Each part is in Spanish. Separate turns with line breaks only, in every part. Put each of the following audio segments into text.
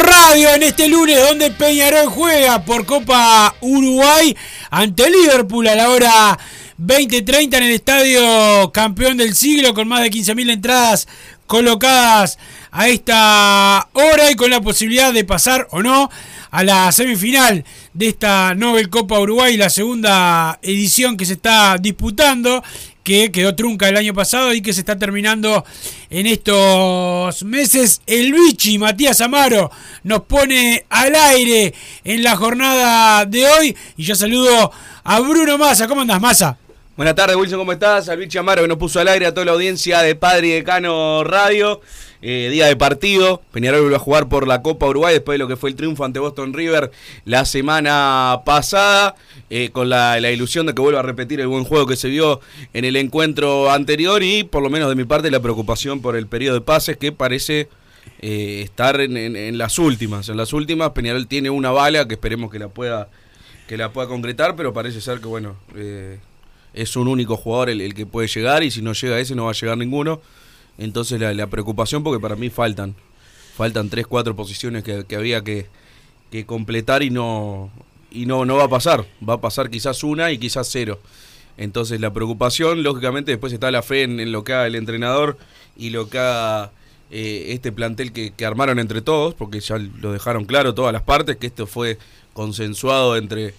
Radio en este lunes donde Peñarol juega por Copa Uruguay ante Liverpool a la hora 20:30 en el estadio campeón del siglo con más de 15.000 entradas colocadas a esta hora y con la posibilidad de pasar o no a la semifinal de esta Nobel Copa Uruguay, la segunda edición que se está disputando, que quedó trunca el año pasado y que se está terminando en estos meses. El Bichi, Matías Amaro, nos pone al aire en la jornada de hoy. Y yo saludo a Bruno Massa. ¿Cómo andas, Massa?
Buenas tardes, Wilson, ¿cómo estás? Al Vichy Amaro que nos puso al aire a toda la audiencia de Padre Decano Radio. Eh, día de partido. Peñarol vuelve a jugar por la Copa Uruguay después de lo que fue el triunfo ante Boston River la semana pasada. eh, con la, ilusión de que vuelva a repetir el buen juego que se vio en el encuentro anterior. Y por lo menos de mi parte, la preocupación por el periodo de pases que parece eh, estar en, en- las últimas. En las últimas, Peñarol tiene una bala que esperemos que la pueda, que la pueda concretar, pero parece ser que, bueno. Es un único jugador el, que puede llegar y si no llega ese no va a llegar ninguno. Entonces la, preocupación porque para mí faltan, faltan tres, cuatro posiciones que, había que, que completar y no y no, no va a pasar. Va a pasar quizás una y quizás cero. Entonces la preocupación, lógicamente, después está la fe en, en lo que haga el entrenador y lo que haga eh, este plantel que, que armaron entre todos, porque ya lo dejaron claro todas las partes, que esto fue consensuado entre,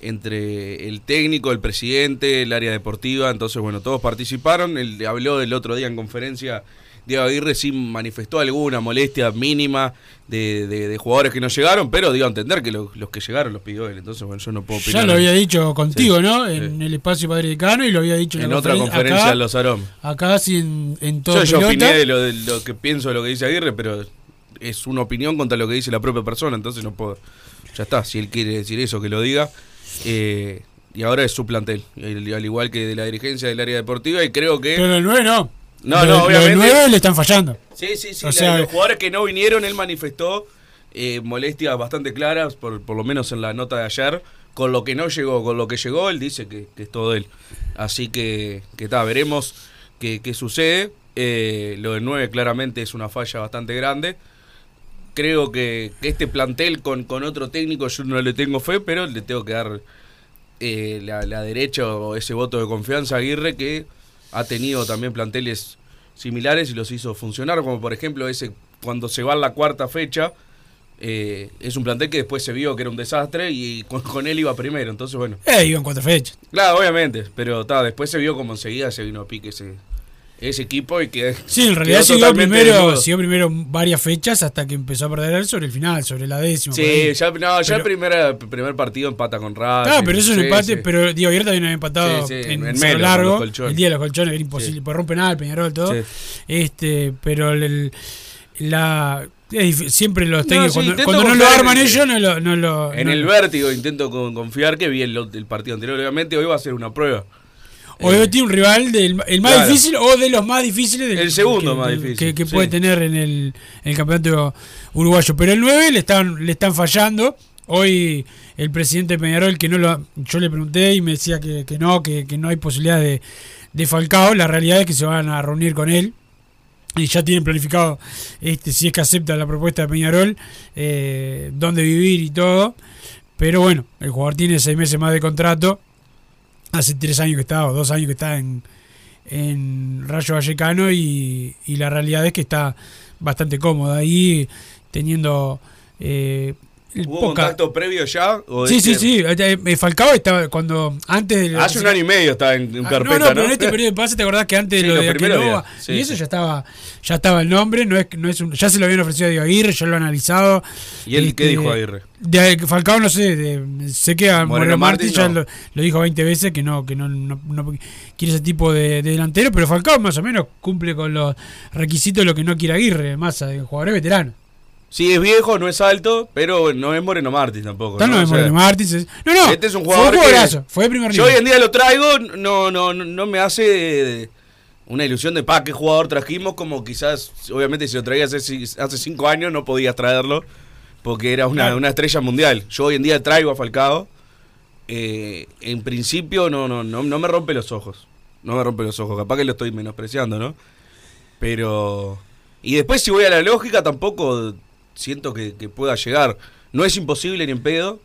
entre el técnico, el presidente, el área deportiva, entonces bueno, todos participaron, él habló el otro día en conferencia, Diego Aguirre sí manifestó alguna molestia mínima de, de- de jugadores que no llegaron, pero dio a entender que lo- los que llegaron los pidió él, entonces bueno, yo no puedo opinar.
Ya lo había dicho contigo,
Sí,
¿no?
sí.
En el espacio Padre Decano y lo había dicho en,
En
la
otra
conferen-
conferencia en Los Arom.
Acá sí en, en todo
Yo, yo opiné de lo, de lo que pienso de lo que dice Aguirre, pero es una opinión contra lo que dice la propia persona, entonces no puedo. Ya está, si él quiere decir eso, que lo diga. Eh, y ahora es su plantel, al al igual que de la dirigencia del área deportiva, y creo que.
Pero el 9 no.
No,
Lo-
no, obviamente.
9 le están fallando.
Sí, sí, sí.
O
la-
sea-
los jugadores que no vinieron, él manifestó eh, molestias bastante claras, por, por lo menos en la nota de ayer. Con lo que no llegó, con lo que llegó, él dice que, que es todo él. Así que, que está, veremos qué, qué sucede. Eh, lo del 9 claramente es una falla bastante grande. Creo que, que este plantel con, con otro técnico yo no le tengo fe, pero le tengo que dar eh, la, la derecha o ese voto de confianza a Aguirre que ha tenido también planteles similares y los hizo funcionar, como por ejemplo ese cuando se va a la cuarta fecha, eh, es un plantel que después se vio que era un desastre y con, con él iba primero. Entonces, bueno.
Eh, iban cuatro fechas.
Claro, obviamente. Pero ta, después se vio como enseguida se vino a pique ese, ese equipo y que.
Sí, en realidad siguió primero, siguió primero varias fechas hasta que empezó a perder sobre el final, sobre la décima. por
Sí, ya, no, ya el primer, primer partido empata con Racing.
Ah, pero eso es un empate,
sí.
pero digo, ayer también había empatado
Sí,
en,
en menos,
largo, el día de los colchones, era imposible, pues rompen nada, el Peñarol, todo.
Sí.
Este, pero el, el- la siempre los técnicos,
sí,
cuando, no lo arman ellos, no lo. No lo
En
no
el vértigo intento con- confiar que vi el, el partido anterior. Obviamente hoy va a ser una prueba.
O
Eh,
tiene un rival del el más
claro.
difícil o de los más difíciles del,
El segundo
que,
más difícil,
que, que
sí.
puede tener en el, en el campeonato uruguayo. Pero el 9 le están, le están fallando. Hoy el presidente Peñarol, que no lo. Yo le pregunté y me decía que, que no, que, que no hay posibilidad de, de Falcao. La realidad es que se van a reunir con él. Y ya tienen planificado, este, si es que acepta la propuesta de Peñarol, eh, dónde vivir y todo. Pero bueno, el jugador tiene seis meses más de contrato. Hace tres años que está, o dos años que está en, en Rayo Vallecano y, la realidad es que está bastante cómodo ahí, teniendo eh,
¿Hubo
poca...
contacto previo ya? o
Sí, sí, sí. eh, eh, Falcao estaba cuando antes
Hace un año y medio estaba en, en
Ah,
carpeta,
no,
¿no?
no, pero en este periodo de pase te acordás que antes
Sí,
de lo de
sí,
y eso
sí.
ya estaba ya estaba el nombre, no es no es un- ya se lo habían ofrecido a Diego Aguirre, ya lo han analizado.
¿Y él qué
Este,
dijo Aguirre?
De Falcao no sé, de- sé que a
Moreno
Moreno Martí ya lo, lo dijo 20 veces que no que no, no- no quiere ese tipo de, de delantero, pero Falcao más o menos cumple con los requisitos de lo que no quiere Aguirre, más de jugadores veteranos.
Sí, es viejo, no es alto, pero no es Moreno Martins tampoco.
No, no, es
O sea,
Moreno Martí. es- No, no.
Este es un
fue
jugador que-
jugadorazo, fue de primer
Yo hoy en día lo traigo, no, no, no, no me hace una ilusión de pa, qué jugador trajimos, como quizás, obviamente si lo traía hace, ci- hace cinco años no podías traerlo, porque era una,
Claro.
una estrella mundial. Yo hoy en día traigo a Falcao, eh, en principio no, no, no, no me rompe los ojos, no me rompe los ojos, capaz que lo estoy menospreciando, ¿no? Pero... Y después si voy a la lógica tampoco siento que, que pueda llegar. No es imposible ni en pedo.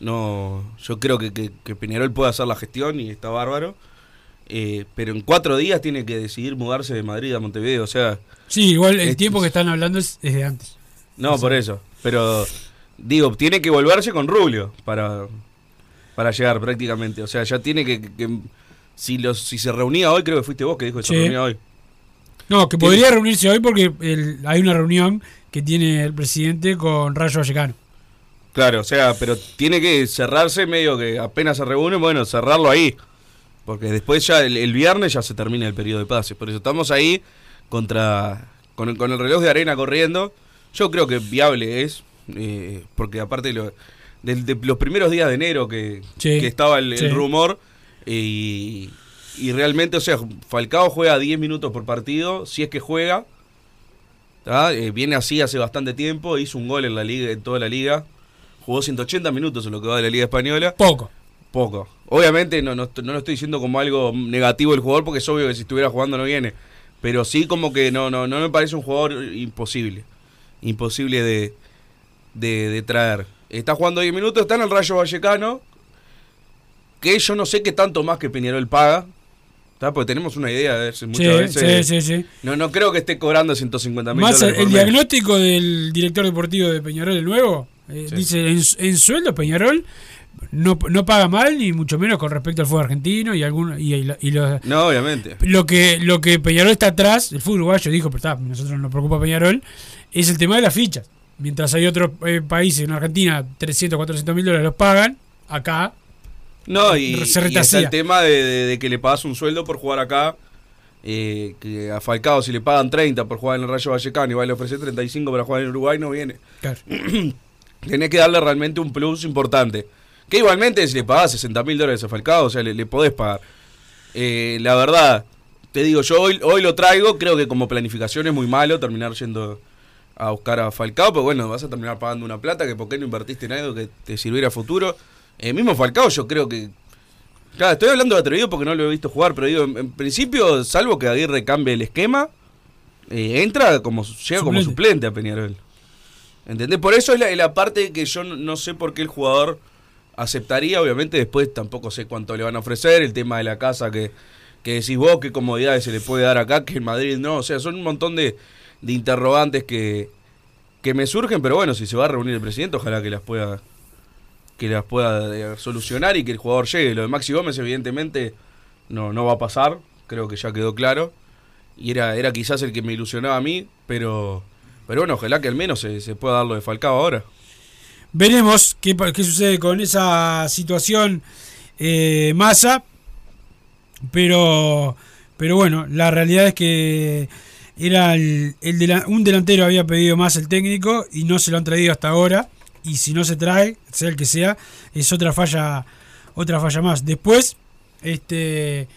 No, yo creo que, que, que Peñarol puede hacer la gestión y está bárbaro. Eh, pero en cuatro días tiene que decidir mudarse de Madrid a Montevideo. O sea,
Sí, igual el tiempo que están hablando es, es de antes.
no, por eso. Pero digo, tiene que volverse con Rubio para, para llegar prácticamente. O sea, ya tiene que... que- que- si, los, si se reunía hoy, creo que fuiste vos que dijo que
Sí.
se reunía hoy.
No, que podría reunirse hoy porque el- hay una reunión que tiene el presidente con Rayo Vallecano.
Claro, o sea, pero tiene que cerrarse medio que apenas se reúne, bueno, cerrarlo ahí. Porque después ya el, el viernes ya se termina el periodo de pases. Por eso estamos ahí contra con el, con el reloj de arena corriendo. Yo creo que viable es, eh, porque aparte lo- del- de, los primeros días de enero que,
Sí,
que estaba el, rumor eh, y, y realmente, o sea, Falcao juega 10 minutos por partido, si es que juega. Eh, viene así hace bastante tiempo, hizo un gol en la liga, en toda la liga. Jugó 180 minutos en lo que va de la Liga Española.
Poco.
Poco. Obviamente no, no, no lo estoy diciendo como algo negativo el jugador, porque es obvio que si estuviera jugando no viene. Pero sí como que no, no, no me parece un jugador imposible. Imposible de, de, de traer. Está jugando 10 minutos, está en el Rayo Vallecano. Que yo no sé qué tanto más que Peñarol paga. ¿Tá? Porque tenemos una idea de eso muchas
Sí,
veces.
sí, sí, sí.
No, no creo que esté cobrando 150 mil
Más el,
dólares.
el
mes.
diagnóstico del director deportivo de Peñarol, el nuevo, eh, dice, en, en sueldo Peñarol no, no paga mal, ni mucho menos con respecto al fútbol argentino y, algún, y, y- y los,
No, obviamente.
lo que lo que Peñarol está atrás, el fútbol uruguayo dijo, pero está, nosotros nos preocupa Peñarol, es el tema de las fichas. Mientras hay otros eh, países, en Argentina, 300, 400 mil dólares los pagan, acá
No, y,
Se
y está el tema de, de- de que le pagas un sueldo por jugar acá. eh, que a Falcao, si le pagan 30 por jugar en el Rayo Vallecano y va a le ofrecer 35 para jugar en Uruguay, no viene.
claro.
Tenés que darle realmente un plus importante. Que igualmente, si le pagás 60 mil dólares a Falcao, o sea, le, le podés pagar. Eh, la verdad, te digo, yo hoy, hoy lo traigo. Creo que como planificación es muy malo terminar yendo a buscar a Falcao. Pero bueno, vas a terminar pagando una plata. Que por qué no invertiste en algo que te sirviera a futuro. Eh, mismo Falcao, yo creo que. Claro, estoy hablando de atrevido porque no lo he visto jugar. Pero digo, en, en principio, salvo que Aguirre cambie el esquema, eh, entra como llega como
Suplente.
suplente a Peñarol. ¿Entendés? Por eso es la, la parte que yo no, no sé por qué el jugador aceptaría. Obviamente, después tampoco sé cuánto le van a ofrecer. El tema de la casa que, que decís vos, qué comodidades se le puede dar acá, que en Madrid no. O sea, son un montón de, de interrogantes que, que me surgen, pero bueno, si se va a reunir el presidente, ojalá que las pueda que las pueda eh, solucionar y que el jugador llegue. Lo de Maxi Gómez, evidentemente, no, no va a pasar, creo que ya quedó claro. Y era, era quizás el que me ilusionaba a mí, pero, pero bueno, ojalá que al menos se, se pueda dar lo de Falcao ahora.
Veremos qué, qué sucede con esa situación eh. Pero, pero bueno, la realidad es que era el, el un delantero había pedido más el técnico y no se lo han traído hasta ahora. Y si no se trae, sea el que sea, es otra falla, otra falla más. Después, este,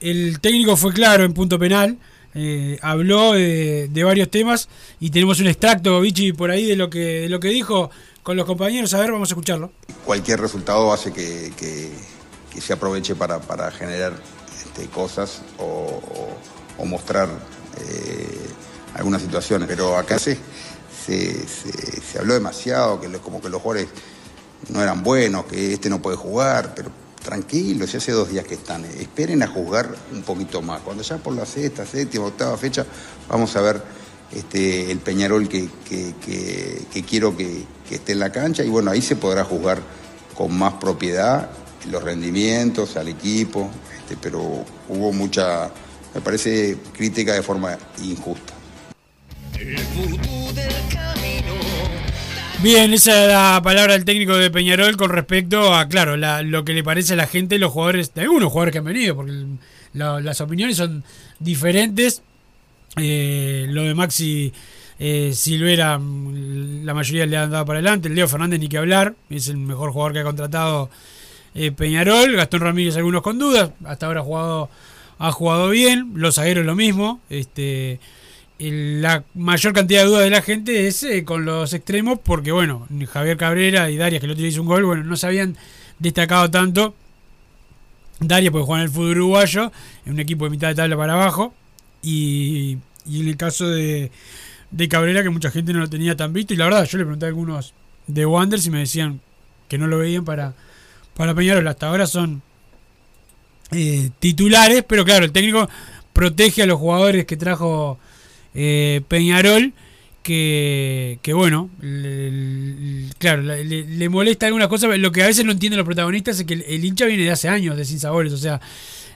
el técnico fue claro en punto penal. eh, habló de, varios temas y tenemos un extracto, Vichy, por ahí de lo que, de lo que dijo con los compañeros. A ver, vamos a escucharlo.
cualquier resultado hace que, que- se aproveche para, para generar este, cosas o, mostrar eh, algunas situaciones. Pero acá se, se, habló demasiado, que como que los jugadores no eran buenos, que este no puede jugar, pero tranquilos, ya hace dos días que están. Esperen a juzgar un poquito más. Cuando ya por la sexta, séptima, octava fecha, vamos a ver este, el Peñarol que, que- que- que quiero que, que esté en la cancha y bueno, ahí se podrá juzgar con más propiedad los rendimientos al equipo, este, pero hubo mucha, me parece, crítica de forma injusta.
Bien, esa es la palabra del técnico de Peñarol con respecto a, claro, la- lo que le parece a la gente, los jugadores, de algunos jugadores que han venido, porque las opiniones son diferentes. Eh, lo de Maxi eh, Silvera, mm, la mayoría le han dado para adelante. El Leo Fernández, ni que hablar, es el mejor jugador que ha contratado eh, Peñarol. Gastón Ramírez, algunos con dudas, hasta ahora ha jugado, ha jugado bien. Los zagueros, lo mismo. Este. La mayor cantidad de dudas de la gente es eh, con los extremos, porque bueno, Javier Cabrera y Darias, que el otro día hizo un gol, bueno, no se habían destacado tanto. Darias porque juega en el fútbol uruguayo, en un equipo de mitad de tabla para abajo, y, y en el caso de, de Cabrera, que mucha gente no lo tenía tan visto, y la verdad, yo le pregunté a algunos de Wanderers y me decían que no lo veían para, para Peñarol, hasta ahora son eh, titulares, pero claro, el técnico protege a los jugadores que trajo eh, Peñarol, que, que bueno, claro, le, le- le molesta algunas cosas, lo que a veces no entienden los protagonistas es que el, el hincha viene de hace años de Sin Sabores, o sea,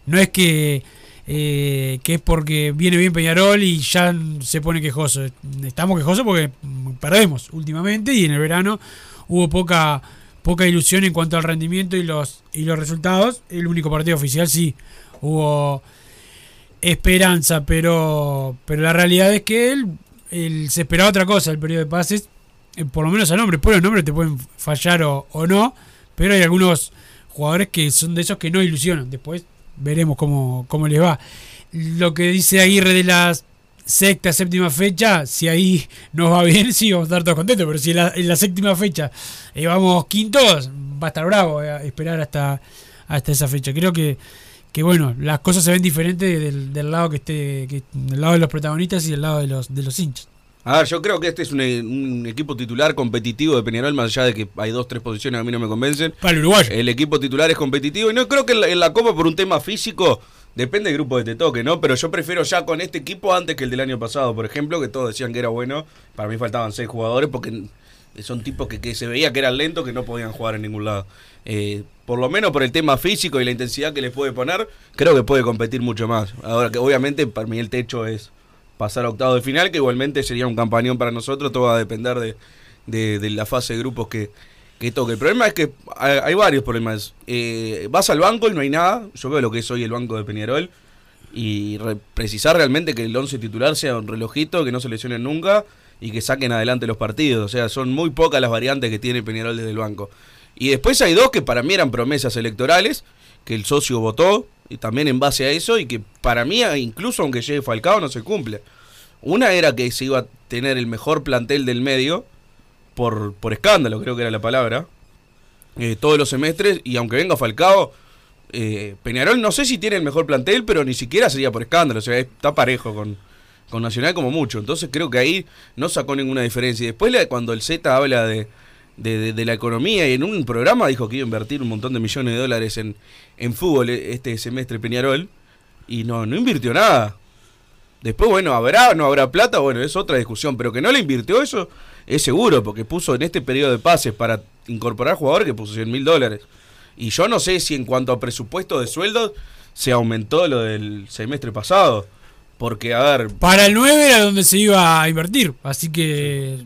no es que, eh, que es porque viene bien Peñarol y ya se pone quejoso, estamos quejosos porque perdemos últimamente y en el verano hubo poca poca ilusión en cuanto al rendimiento y los y los resultados, el único partido oficial sí hubo esperanza, pero pero la realidad es que él, él se esperaba otra cosa el periodo de pases, eh, por lo menos al nombre, por los nombres te pueden fallar o, o no, pero hay algunos jugadores que son de esos que no ilusionan, después veremos cómo, cómo les va. Lo que dice Aguirre de la sexta, séptima fecha, si ahí nos va bien, sí, vamos a estar todos contentos, pero si en la, en la séptima fecha eh, vamos quintos, va a estar bravo eh, esperar hasta, hasta esa fecha. Creo que que bueno, las cosas se ven diferentes del, del lado que esté, que, del lado de los protagonistas y del lado de los, de los hinchas.
A ver, yo creo que este es un, un equipo titular competitivo de Peñarol, más allá de que hay dos, tres posiciones que a mí no me convencen.
Para el uruguayo.
El equipo titular es competitivo y no creo que en la, en la Copa por un tema físico depende del grupo que te toque, ¿no? Pero yo prefiero ya con este equipo antes que el del año pasado, por ejemplo, que todos decían que era bueno. Para mí faltaban seis jugadores porque son tipos que, que se veía que eran lentos, que no podían jugar en ningún lado. Eh, por lo menos por el tema físico y la intensidad que les puede poner, creo que puede competir mucho más. Ahora que obviamente para mí el techo es pasar a octavo de final, que igualmente sería un campañón para nosotros, todo va a depender de, de, la fase de grupos que, que toque. El problema es que hay, varios problemas. Eh, vas al banco y no hay nada. Yo veo lo que es hoy el banco de Peñarol. Y re- precisar realmente que el 11 titular sea un relojito, que no se lesionen nunca y que saquen adelante los partidos. O sea, son muy pocas las variantes que tiene Peñarol desde el banco. Y después hay dos que para mí eran promesas electorales, que el socio votó, y también en base a eso, y que para mí, incluso aunque llegue Falcao, no se cumple. Una era que se iba a tener el mejor plantel del medio, por, por escándalo, creo que era la palabra, eh, todos los semestres, y aunque venga Falcao, eh, Peñarol no sé si tiene el mejor plantel, pero ni siquiera sería por escándalo, o sea, está parejo con, con Nacional como mucho. Entonces creo que ahí no sacó ninguna diferencia. Y después cuando el Z habla de, de, la economía y en un programa dijo que iba a invertir un montón de millones de dólares en, en fútbol este semestre Peñarol y no, no invirtió nada. Después, bueno, habrá no habrá plata, bueno, es otra discusión, pero que no le invirtió eso es seguro, porque puso en este periodo de pases para incorporar jugadores que puso 100 mil dólares. Y yo no sé si en cuanto a presupuesto de sueldos se aumentó lo del semestre pasado. Porque, a ver.
Para el 9 era donde se iba a invertir, así que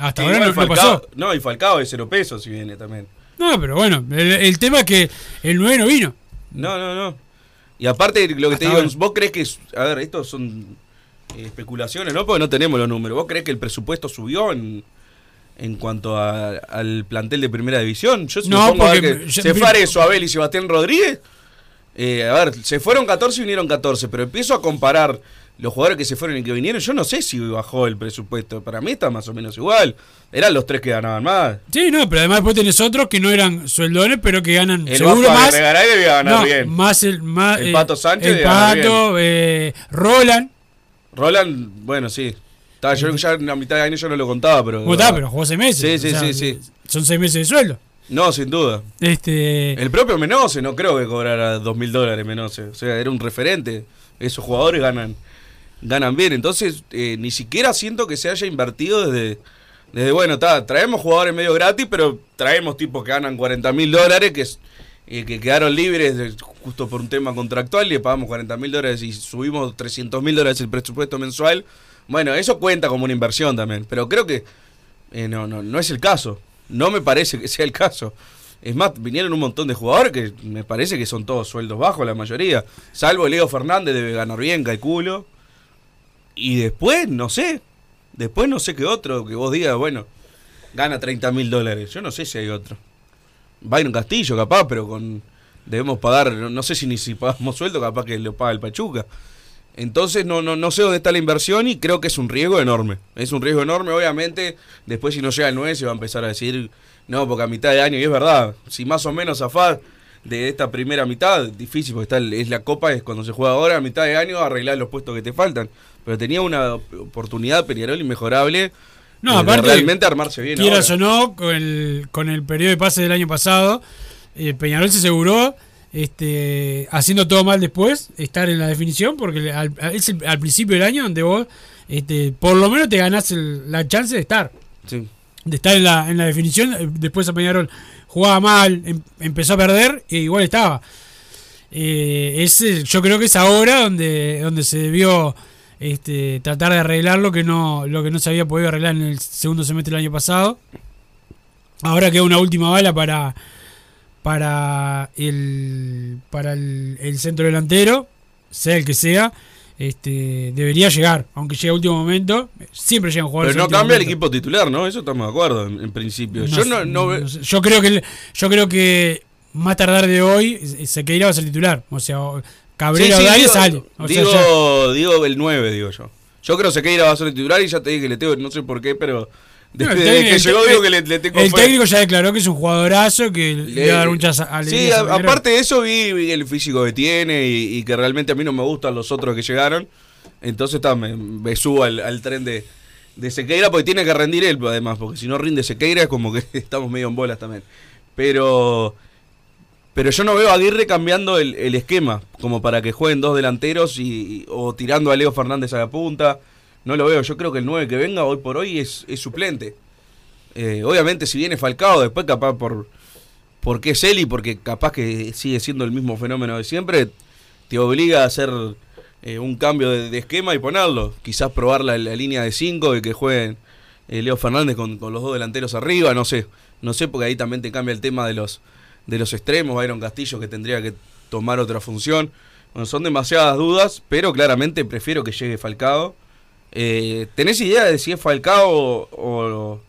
hasta ahora
no, Falcao-
pasó.
No, y Falcao de cero pesos si viene también.
No, pero bueno, el, el tema es que el 9 no vino.
No, no, no. Y aparte, lo que te digo,
ahora.
vos crees que. A ver, estos son eh, especulaciones, ¿no? Porque no tenemos los números. ¿Vos crees que el presupuesto subió en, en cuanto a- al plantel de primera división? Yo si me
No,
pongo a ver
porque
que
ya-
se Suabel y Sebastián Rodríguez. Eh, a ver, se fueron 14 y vinieron 14, pero empiezo a comparar los jugadores que se fueron y que vinieron. Yo no sé si bajó el presupuesto. Para mí está más o menos igual. Eran los tres que ganaban más.
Sí, no, pero además después tenés otros que no eran sueldones, pero que ganan
El
seguro
Vasco
más.
Debía ganar
no,
bien.
Más el, más,
El
eh,
Pato Sánchez
El Pato, eh, Roland.
Roland, bueno, sí. Estaba, yo ya en la mitad de año yo no lo contaba, pero.
¿Cómo está? Pero jugó seis meses.
Sí, sí,
o sea,
sí, sí.
Son seis meses de sueldo.
No, sin duda.
Este.
El propio Menose no creo que cobrara dos mil dólares Menose. O sea, era un referente. Esos jugadores ganan ganan bien. Entonces, eh, ni siquiera siento que se haya invertido desde, desde bueno, está, traemos jugadores medio gratis, pero traemos tipos que ganan 40 mil dólares, que, eh, que quedaron libres de- justo por un tema contractual y le pagamos 40 mil dólares y subimos 300 mil dólares el presupuesto mensual. Bueno, eso cuenta como una inversión también, pero creo que eh, no, no, no es el caso. No me parece que sea el caso. Es más, vinieron un montón de jugadores que me parece que son todos sueldos bajos, la mayoría. Salvo Leo Fernández, debe ganar bien, calculo. Y después, no sé. Después no sé qué otro que vos digas, bueno, gana 30 mil dólares. Yo no sé si hay otro. Byron Castillo, capaz, pero con debemos pagar, no, no sé si ni si pagamos sueldo, capaz que lo paga el Pachuca. Entonces no, no, no sé dónde está la inversión y creo que es un riesgo enorme. Es un riesgo enorme, obviamente. Después si no llega el 9 se va a empezar a decir, no, porque a mitad de año, y es verdad, si más o menos zafar de esta primera mitad, difícil, porque está es la copa, es cuando se juega ahora, a mitad de año, arreglar los puestos que te faltan. Pero tenía una oportunidad Peñarol inmejorable
No,
de
aparte.
realmente armarse bien.
Quieras
ahora.
o no, con el, con el periodo de pase del año pasado, eh, Peñarol se aseguró, este, haciendo todo mal después, estar en la definición, porque al, es el- al principio del año donde vos, este, por lo menos te ganás el- la chance de estar.
Sí.
De estar en la, en la definición. eh, Después a Peñarol jugaba mal, em- empezó a perder, e igual estaba. Eh, ese, yo creo que es ahora donde, donde se debió este, tratar de arreglar lo que no lo que no se había podido arreglar en el segundo semestre del año pasado. Ahora queda una última bala para para el para el, el centro delantero, sea el que sea. Este, debería llegar, aunque llegue a último momento. Siempre llegan jugadores.
Pero no cambia el
momento.
equipo titular, ¿no? Eso estamos de acuerdo en, en principio.
No
yo
sé,
no, no
no sé. Yo creo que el- yo creo que más tardar de hoy eh, Sequeira va a ser titular. O sea, Cabrera
Sí, sí,
o
digo-
sale. O sea, ya-
digo, digo el 9, digo yo. Yo creo que Sequeira va a ser el titular y ya te dije que le tengo, no sé por qué, pero desde,
el
desde
técnico-
que llegó digo que le, le tengo
el
fe.
técnico ya declaró que es un jugadorazo que le, va a dar muchas
Sí,
alegrías.
a
Peñarol.
aparte de eso vi, vi el físico que tiene y, y que realmente a mí no me gustan los otros que llegaron. Entonces está, me, me subo al, al tren de, de Sequeira porque tiene que rendir él además, porque si no rinde Sequeira es como que estamos medio en bolas también. Pero pero yo no veo a Aguirre cambiando el, el esquema, como para que jueguen dos delanteros y, y- o tirando a Leo Fernández a la punta. No lo veo, yo creo que el 9 que venga hoy por hoy es, suplente. Eh, obviamente si viene Falcao, después capaz por porque es él y porque capaz que sigue siendo el mismo fenómeno de siempre, te obliga a hacer eh, un cambio de, de esquema y ponerlo. Quizás probar la, la línea de 5 y que jueguen eh, Leo Fernández con, con los dos delanteros arriba, no sé. No sé, porque ahí también te cambia el tema de los, de los extremos. Byron Castillo que tendría que tomar otra función. Bueno, son demasiadas dudas, pero claramente prefiero que llegue Falcao. Eh, ¿Tenés idea de si es Falcao o, o,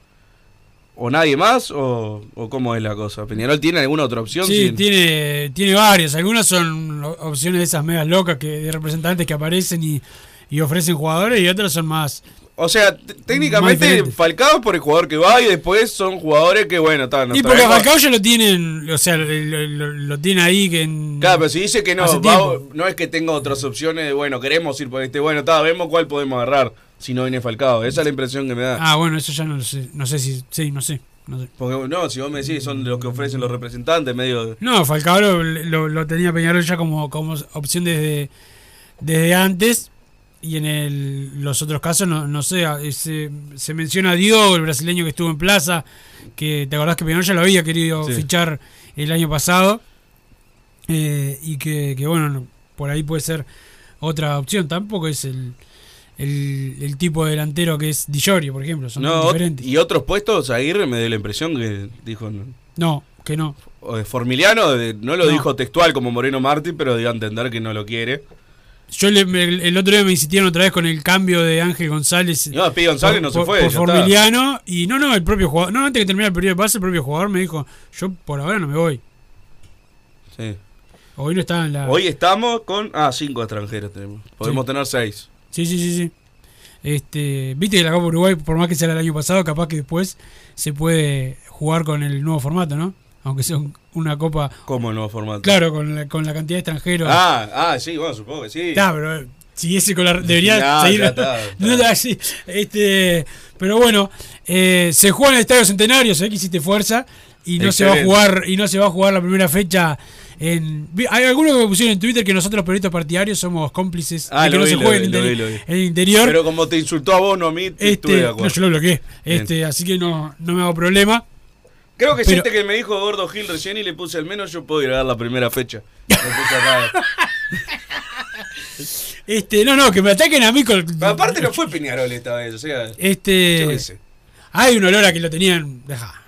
o nadie más? O, ¿O cómo es la cosa? ¿Peñarol tiene alguna otra opción?
Sí,
Sin-
tiene, tiene varias. Algunas son opciones de esas megas locas que de representantes que aparecen y, y ofrecen jugadores y otras son más.
O sea, técnicamente. Falcao es por el jugador que va y después son jugadores que, bueno, está, nos
y porque a Falcao ya lo tienen, o sea, lo, lo- lo tiene ahí que en,
Claro, pero si dice que no, va- no es que tenga otras opciones de, bueno, queremos ir por este, bueno, está, vemos cuál podemos agarrar si no viene Falcao. Esa es la impresión que me da.
Ah, bueno, eso ya no lo sé. No sé si. Sí, no sé. No, sé.
Porque, no, si vos me decís, son los que ofrecen los representantes, medio...
no Falcao lo, lo- lo tenía Peñarol ya como, como opción desde, desde antes. Y en el- los otros casos, no, no sé, se, se menciona a Diogo, el brasileño que estuvo en plaza, que te acordás que Peñarol ya lo había querido
Sí.
fichar el año pasado, eh, y que, que, bueno, no- por ahí puede ser otra opción. Tampoco es el, el, el tipo de delantero que es Di Giorgio, por ejemplo, son
No,
diferentes.
y otros puestos, Aguirre me dio la impresión que dijo. no,
No, que no.
Formiliano no lo
No.
dijo textual como Moreno Martín, pero dio a entender que no lo quiere.
Yo le- el otro día me insistieron otra vez con el cambio de Ángel González.
No, Pi González no se fue,
Por
está.
Formiliano. Y no, no, el propio jugador. No, antes que termine el periodo de pase, el propio jugador me dijo: Yo por ahora no me voy.
Sí.
Hoy no estaba en la.
Hoy estamos con. Ah, cinco extranjeros tenemos. Podemos
Sí.
tener seis.
Sí, sí, sí, sí. Este, Viste que la Copa Uruguay, por más que sea el año pasado, capaz que después se puede jugar con el nuevo formato, ¿no? Aunque sea un- una Copa.
¿Cómo el nuevo formato?
Claro, con la, con la cantidad de extranjeros.
Ah, ah, sí, bueno, supongo que sí.
Está, pero eh, siguiese con la. Debería
No,
seguir.
ya está, está.
No, no, sí, este, pero bueno, eh, se juega en el Estadio Centenario, sé que hiciste fuerza. Y no se va a jugar, y no se va a jugar la primera fecha en. Hay algunos que me pusieron en Twitter que nosotros periodistas partidarios somos cómplices
Ah,
de que no
vi,
se juegue en, el interior.
Pero como te insultó a vos, no a mí, estuve
este,
de
no,
acuerdo.
yo lo bloqueé.
Bien.
Este, así que no, no me hago problema.
Creo que
Pero-
siente que me dijo Gordo Gil recién y le puse al menos yo puedo ir a dar la primera fecha. Puse acá.
Este, no, no, que me ataquen a mí con.
Aparte no fue Peñarol esta vez, o sea.
Este. Hay un olor a que lo tenían. Deja.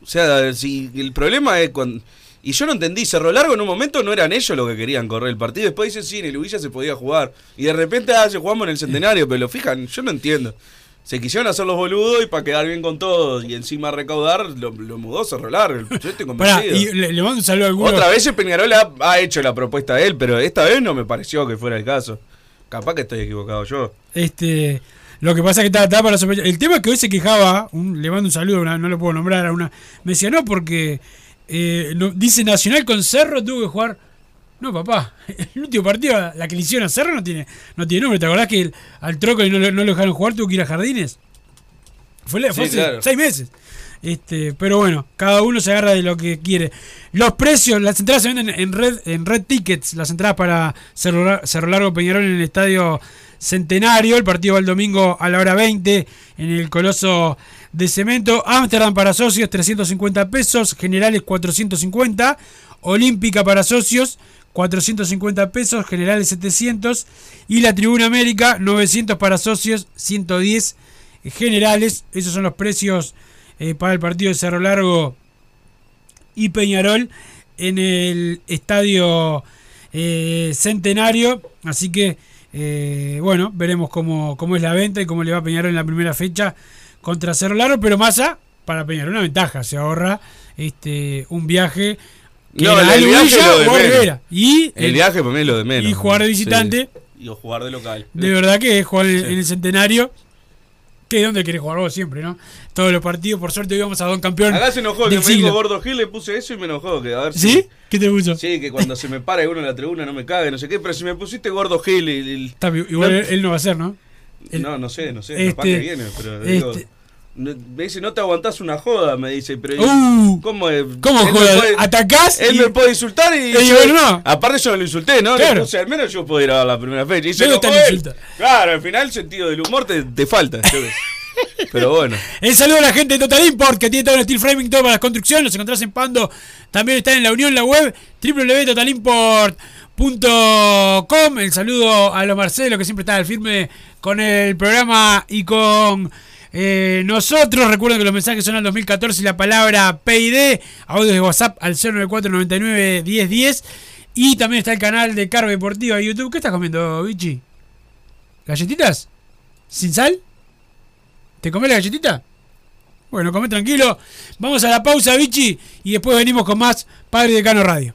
O sea, si el problema es cuando. Y yo no entendí, Cerro Largo en un momento no eran ellos los que querían correr el partido. Después dicen, sí, en el Ubilla se podía jugar. Y de repente, ah, se jugamos en el centenario, pero lo fijan, yo no entiendo. Se quisieron hacer los boludos y para quedar bien con todos y encima recaudar, lo, lo mudó Cerro Largo. Yo estoy
Pará,
convencido.
y le, le mando un saludo a alguno.
Otra vez el Peñarol ha, ha hecho la propuesta de él, pero esta vez no me pareció que fuera el caso. Capaz que estoy equivocado yo.
Este, lo que pasa es que estaba, estaba para sospechar. El tema es que hoy se quejaba, un- le mando un saludo, una- no lo puedo nombrar a una. Me decía, no, porque eh, no- dice Nacional con Cerro tuvo que jugar. No, papá, el último partido, la que le hicieron a Cerro no tiene, no tiene nombre. ¿Te acordás que el- al troco no, lo- no lo dejaron jugar, tuvo que ir a Jardines? Fue, le- fue
Sí,
hace
claro.
seis meses. Este, pero bueno, cada uno se agarra de lo que quiere. Los precios, las entradas se venden en red, en red tickets, las entradas para Cerro, Cerro Largo Peñarol en el estadio Centenario. El partido va el domingo a la hora 20 en el Coloso de Cemento. Ámsterdam para socios 350 pesos, generales 450. Olímpica para socios 450 pesos, generales 700. Y la Tribuna América 900 para socios, 110 generales. Esos son los precios eh, para el partido de Cerro Largo y Peñarol en el estadio eh, Centenario. Así que, eh, bueno, veremos cómo, cómo es la venta y cómo le va a Peñarol en la primera fecha contra Cerro Largo. Pero Massa, para Peñarol, una ventaja. Se ahorra este un viaje. Que
No,
era
el viaje
Villa
lo de.
Rivera. Y
El viaje para mí es lo de menos.
y jugar de visitante.
Sí. Y o jugar de local.
De verdad que es jugar en, en el centenario. Que es donde querés jugar vos siempre, ¿no? Todos los partidos, por suerte, hoy vamos a Don Campeón.
Acá se enojó que me dijo. Gordo Gil, le puse eso y me enojó. Que a ver
¿Sí?
si-
¿Qué te puso?
Sí, que cuando se me para uno en la tribuna no me cague, no sé qué. Pero si me pusiste Gordo Gil
Está bien, igual
no,
él, no va a ser, ¿no?
no, no sé, no sé.
Este-
capaz que viene, pero digo.
este-
no- me dice, no te aguantás una joda, me dice. Pero
Uh,
¿Cómo, es?
¿Cómo joda?
puede-
¿Atacás?
Él
y-
me puede insultar y.
Y
yo-
no.
Aparte, yo no lo insulté, ¿no?
Claro.
Al menos yo puedo ir a la primera fecha. Y se
¿Dónde está
enojó
el
él.
insulto?
Claro, al final el sentido del humor te, te falta. Pero bueno.
El saludo a la gente de Total Import que tiene todo el steel framing, todo para las construcciones. Los encontrás en Pando. También está en la unión, la web www.totalimport.com. El saludo a los Marcelo que siempre está al firme con el programa y con eh, nosotros. Recuerden que los mensajes son al 2014 y la palabra PID. Audios de WhatsApp al 094 99 1010. Y también está el canal de Cargo Deportiva de YouTube. ¿Qué estás comiendo, Vichy? ¿Galletitas? ¿Sin sal? ¿Te comés la galletita? Bueno, come tranquilo. Vamos a la pausa, Vichy, y después venimos con más Padre de Cano Radio.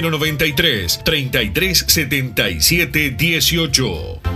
093 33 77 18.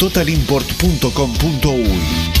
www.totalimport.com.uy.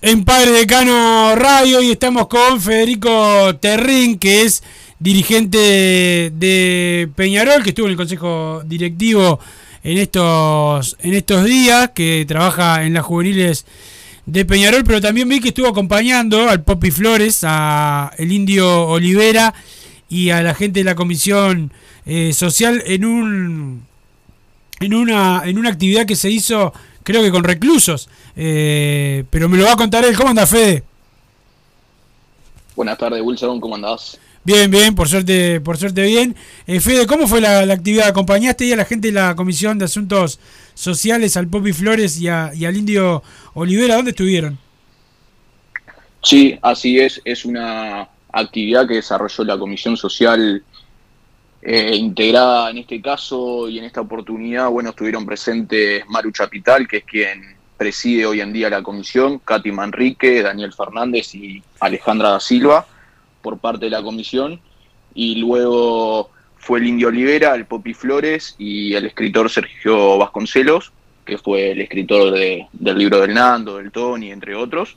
En Padre Decano Radio y estamos con Federico Terrín, que es dirigente de, de Peñarol, que estuvo en el consejo directivo en estos, en estos días, que trabaja en las juveniles de Peñarol, pero también vi que estuvo acompañando al Popi Flores, a el Indio Olivera y a la gente de la comisión eh, social en un en una en una actividad que se hizo creo que con reclusos eh, pero me lo va a contar él. Cómo anda Fede
Buenas tardes, Wilson, ¿cómo andás?
bien bien. Por suerte por suerte bien. Eh, Fede cómo fue la, la actividad acompañaste ahí a la gente de la comisión de asuntos sociales al Popi Flores y, a- y al Indio Olivera dónde estuvieron
Sí, así es, es una actividad que desarrolló la Comisión Social eh, integrada en este caso y en esta oportunidad, bueno, estuvieron presentes Maru Chapital, que es quien preside hoy en día la comisión, Katy Manrique, Daniel Fernández y Alejandra da Silva por parte de la comisión, y luego fue el Indio Olivera, el Popi Flores y el escritor Sergio Vasconcelos, que fue el escritor de- del libro del Nando, del Tony, entre otros.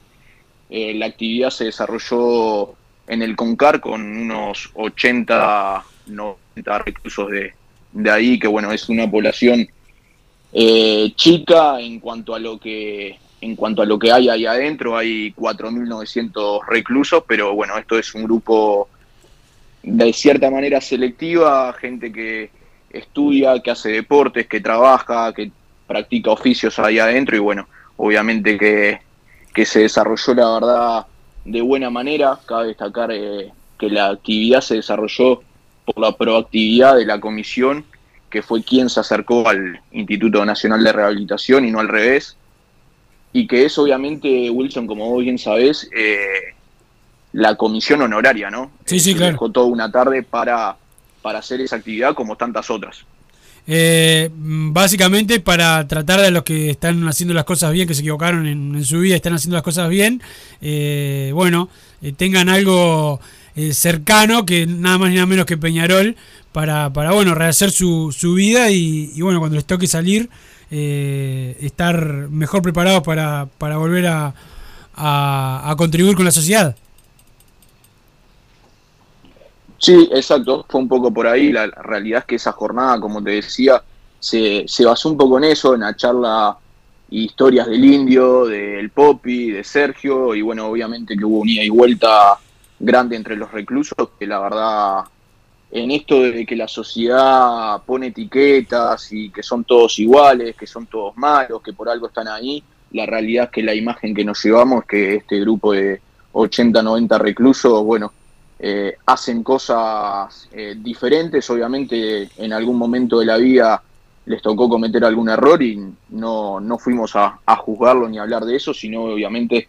Eh, la actividad se desarrolló en el CONCAR con unos 80, 90 reclusos de, de ahí, que bueno, es una población eh, chica en cuanto a lo que en cuanto a lo que hay ahí adentro, hay 4.900 reclusos, pero bueno, esto es un grupo de cierta manera selectiva, gente que estudia, que hace deportes, que trabaja, que practica oficios ahí adentro y bueno, obviamente que, que se desarrolló la verdad de buena manera. Cabe destacar eh, que la actividad se desarrolló por la proactividad de la comisión, que fue quien se acercó al Instituto Nacional de Rehabilitación y no al revés. Y que es obviamente, Wilson, como vos bien sabés, eh, la comisión honoraria, ¿no?
Sí, sí,
Se
claro.
Dejó toda una tarde para, para hacer esa actividad como tantas otras.
Eh, básicamente para tratar de los que están haciendo las cosas bien, que se equivocaron en, en su vida, están haciendo las cosas bien, eh, bueno, eh, tengan algo eh, cercano que nada más ni nada menos que Peñarol para, para bueno, rehacer su, su vida y, bueno, cuando les toque salir, eh, estar mejor preparados para, para volver a, a, a contribuir con la sociedad.
Sí, exacto, fue un poco por ahí. La realidad es que esa jornada, como te decía, se, se basó un poco en eso, en la charla historias del indio, del Popi, de Sergio, y bueno, obviamente que hubo un ida y vuelta grande entre los reclusos, que la verdad en esto de que la sociedad pone etiquetas y que son todos iguales, que son todos malos, que por algo están ahí, la realidad es que la imagen que nos llevamos que este grupo de 80, 90 reclusos, bueno, eh, hacen cosas eh, diferentes, obviamente en algún momento de la vida les tocó cometer algún error y no, no fuimos a, a juzgarlo ni a hablar de eso, sino obviamente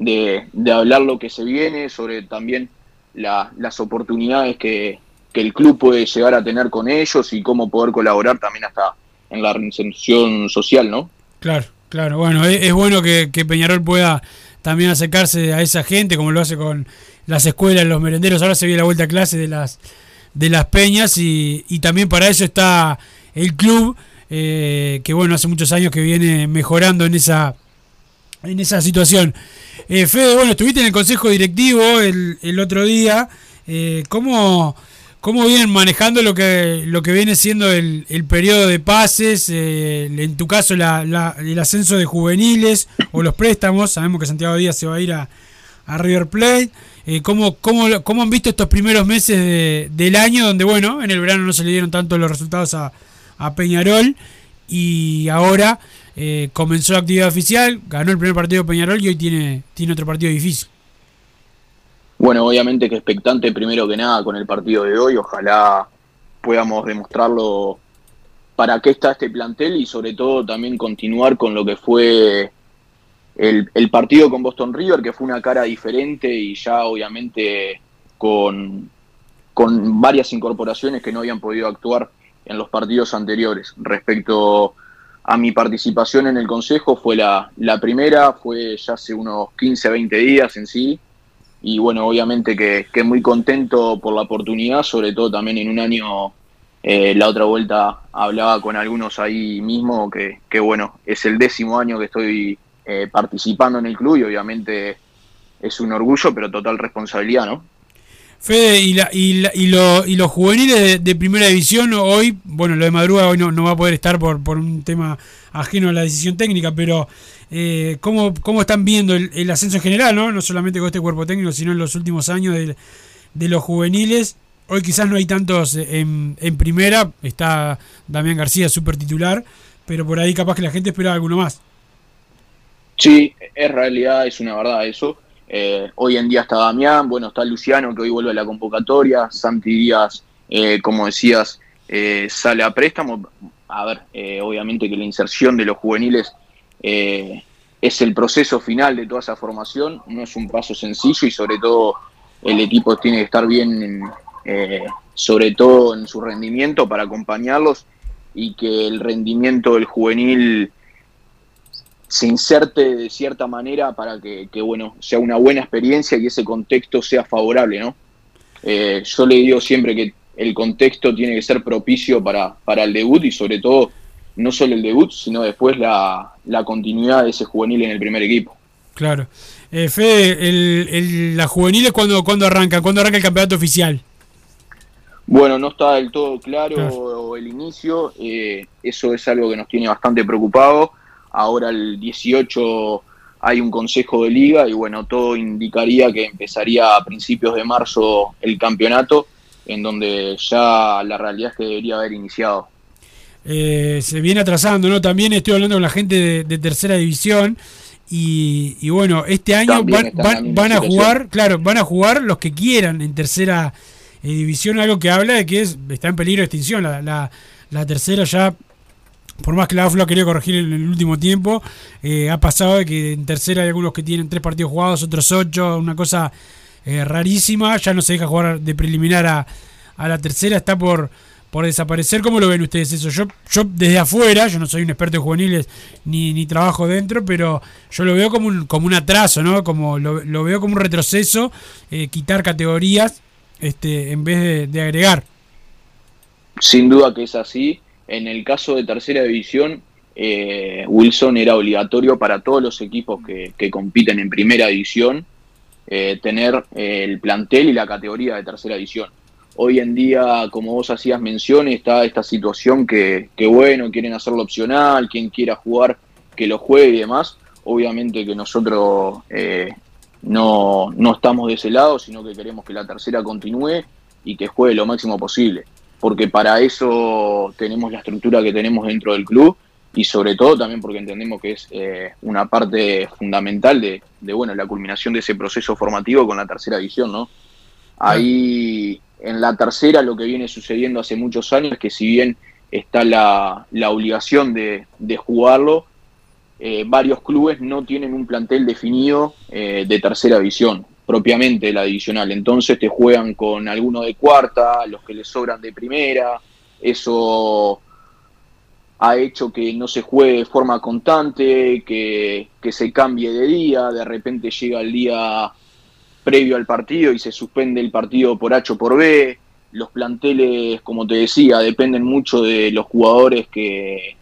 de, de hablar lo que se viene, sobre también la- las oportunidades que, que el club puede llegar a tener con ellos y cómo poder colaborar también hasta en la reinserción social, ¿no?
Claro, claro. Bueno, es, bueno que, que Peñarol pueda también acercarse a esa gente, como lo hace con las escuelas, los merenderos. Ahora se viene la vuelta a clase de las de las peñas y, y también para eso está el club, eh, que bueno, hace muchos años que viene mejorando en esa en esa situación. Eh, Fede, bueno, estuviste en el consejo directivo el, otro día. Eh, ¿cómo, ¿Cómo vienen manejando lo que lo que viene siendo el, el periodo de pases? eh, en tu caso, la, la- el ascenso de juveniles o los préstamos. Sabemos que Santiago Díaz se va a ir a, River Plate. Eh, ¿cómo, cómo, cómo han visto estos primeros meses de- del año donde, bueno, en el verano no se le dieron tanto los resultados a, a Peñarol y ahora eh, comenzó la actividad oficial, ganó el primer partido de Peñarol y hoy tiene, tiene otro partido difícil.
Bueno, obviamente que expectante primero que nada con el partido de hoy, ojalá podamos demostrarlo para qué está este plantel y sobre todo también continuar con lo que fue el, el partido con Boston River, que fue una cara diferente y ya obviamente con, con varias incorporaciones que no habían podido actuar en los partidos anteriores. Respecto a mi participación en el Consejo, fue la, la primera, fue ya hace unos 15, 20 días en sí, y bueno, obviamente que, que muy contento por la oportunidad, sobre todo también en un año, eh, la otra vuelta hablaba con algunos ahí mismo, que, que bueno, es el décimo año que estoy eh, participando en el club y obviamente es un orgullo, pero total responsabilidad, ¿no?
Fede, y, la, y, la- y, lo- y los juveniles de, primera división hoy, bueno, lo de Madruga hoy no, no va a poder estar por, por un tema ajeno a la decisión técnica, pero eh, ¿cómo, ¿cómo están viendo el, ascenso en general, ¿no? no solamente con este cuerpo técnico, sino en los últimos años de, de los juveniles? Hoy quizás no hay tantos en, en primera, está Damián García, súper titular, pero por ahí capaz que la gente esperaba alguno más.
Sí, es realidad, es una verdad eso. Eh, hoy en día está Damián, bueno, está Luciano que hoy vuelve a la convocatoria, Santi Díaz, eh, como decías, eh, sale a préstamo. A ver, eh, obviamente que la inserción de los juveniles es el proceso final de toda esa formación, no es un paso sencillo y sobre todo el equipo tiene que estar bien, en, sobre todo en su rendimiento para acompañarlos y que el rendimiento del juvenil se inserte de cierta manera para que, que, bueno, sea una buena experiencia y ese contexto sea favorable, ¿no? Eh, yo le digo siempre que el contexto tiene que ser propicio para, para el debut y sobre todo no solo el debut, sino después la, la continuidad de ese juvenil en el primer equipo.
Claro. Eh, Fede, el, el, la juvenil, ¿cuándo, ¿cuándo arranca? ¿Cuándo arranca el campeonato oficial?
Bueno, no está del todo claro, claro. el inicio, eh, eso es algo que nos tiene bastante preocupado. Ahora el 18 hay un consejo de liga y bueno, todo indicaría que empezaría a principios de marzo el campeonato, en donde ya la realidad es que debería haber iniciado.
Eh, se viene atrasando, ¿no? También estoy hablando con la gente de, de tercera división y, y, bueno, este año van, van, van a jugar, claro, van a jugar los que quieran en tercera eh, división, algo que habla de que es, está en peligro de extinción. La, la, la tercera ya por más que la AFLO lo ha querido corregir en el último tiempo, eh, ha pasado de que en tercera hay algunos que tienen tres partidos jugados, otros ocho, una cosa eh, rarísima, ya no se deja jugar de preliminar a, a, la tercera, está por, por desaparecer. ¿Cómo lo ven ustedes eso? Yo, desde afuera, yo no soy un experto en juveniles ni, ni trabajo dentro, pero yo lo veo como un, como un atraso, ¿no? Como lo, veo como un retroceso, eh, quitar categorías este, en vez de agregar.
Sin duda que es así en el caso de tercera división, eh, Wilson era obligatorio para todos los equipos que, compiten en primera división eh, tener eh, el plantel y la categoría de tercera división. Hoy en día, como vos hacías mención, está esta situación que, que bueno, quieren hacerlo opcional, quien quiera jugar, que lo juegue y demás. Obviamente que nosotros no, no estamos de ese lado, sino que queremos que la tercera continúe y que juegue lo máximo posible, porque para eso tenemos la estructura que tenemos dentro del club y sobre todo también porque entendemos que es eh, una parte fundamental de, de, bueno, la culminación de ese proceso formativo con la tercera división, ¿no? Ahí en la tercera lo que viene sucediendo hace muchos años es que si bien está la, la obligación de, de jugarlo, eh, varios clubes no tienen un plantel definido eh, de tercera división, propiamente la divisional. Entonces te juegan con algunos de cuarta, los que les sobran de primera. Eso ha hecho que no se juegue de forma constante, que, que se cambie de día, de repente llega el día previo al partido y se suspende el partido por H o por B. Los planteles, como te decía, dependen mucho de los jugadores que,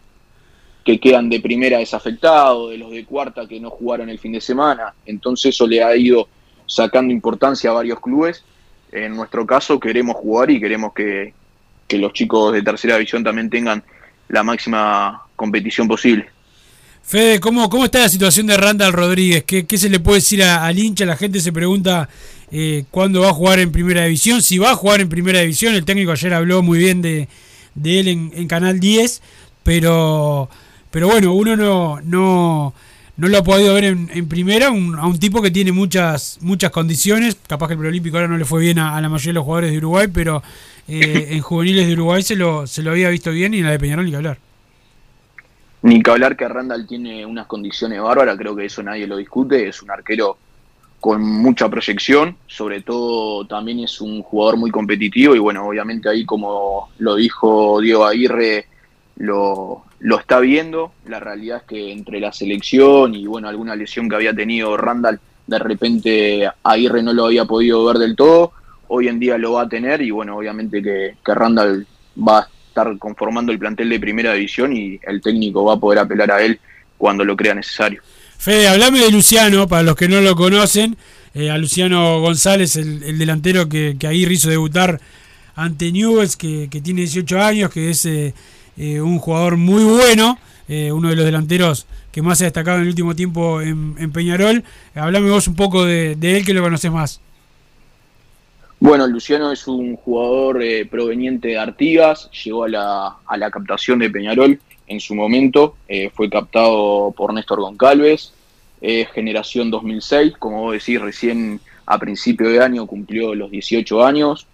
que quedan de primera desafectados, de los de cuarta que no jugaron el fin de semana. Entonces eso le ha ido sacando importancia a varios clubes. En nuestro caso queremos jugar y queremos que, que los chicos de tercera división también tengan la máxima competición posible.
Fede, ¿cómo, ¿cómo está la situación de Randall Rodríguez? ¿Qué, qué se le puede decir a- al hincha? La gente se pregunta eh, cuándo va a jugar en primera división. Si va a jugar en primera división, el técnico ayer habló muy bien de, de él en, en Canal 10, pero, pero bueno, uno no, no, no lo ha podido ver en, en primera, un- a un tipo que tiene muchas, muchas condiciones. Capaz que el preolímpico ahora no le fue bien a, a la mayoría de los jugadores de Uruguay, pero eh, en juveniles de Uruguay se lo, se lo había visto bien y en la de Peñarol ni que hablar.
Ni que hablar que Randall tiene unas condiciones bárbaras, creo que eso nadie lo discute, es un arquero con mucha proyección, sobre todo también es un jugador muy competitivo y bueno, obviamente ahí como lo dijo Diego Aguirre, lo, lo está viendo, la realidad es que entre la selección y bueno, alguna lesión que había tenido Randall, de repente Aguirre no lo había podido ver del todo, hoy en día lo va a tener y bueno, obviamente que, que Randall va a estar conformando el plantel de primera división y el técnico va a poder apelar a él cuando lo crea necesario.
Fede, hablame de Luciano, para los que no lo conocen, eh, a Luciano González, el, el delantero que, que Aguirre hizo debutar ante Newell's, que, que tiene 18 años, que es eh, eh, un jugador muy bueno, eh, uno de los delanteros que más se ha destacado en el último tiempo en, Peñarol. Hablame vos un poco de, él, que lo conoces más.
Bueno, Luciano es un jugador eh, proveniente de Artigas, llegó a la, a la captación de Peñarol en su momento, fue captado por Néstor Goncalves, es generación 2006, como vos decís, recién a principio de año cumplió los 18 años,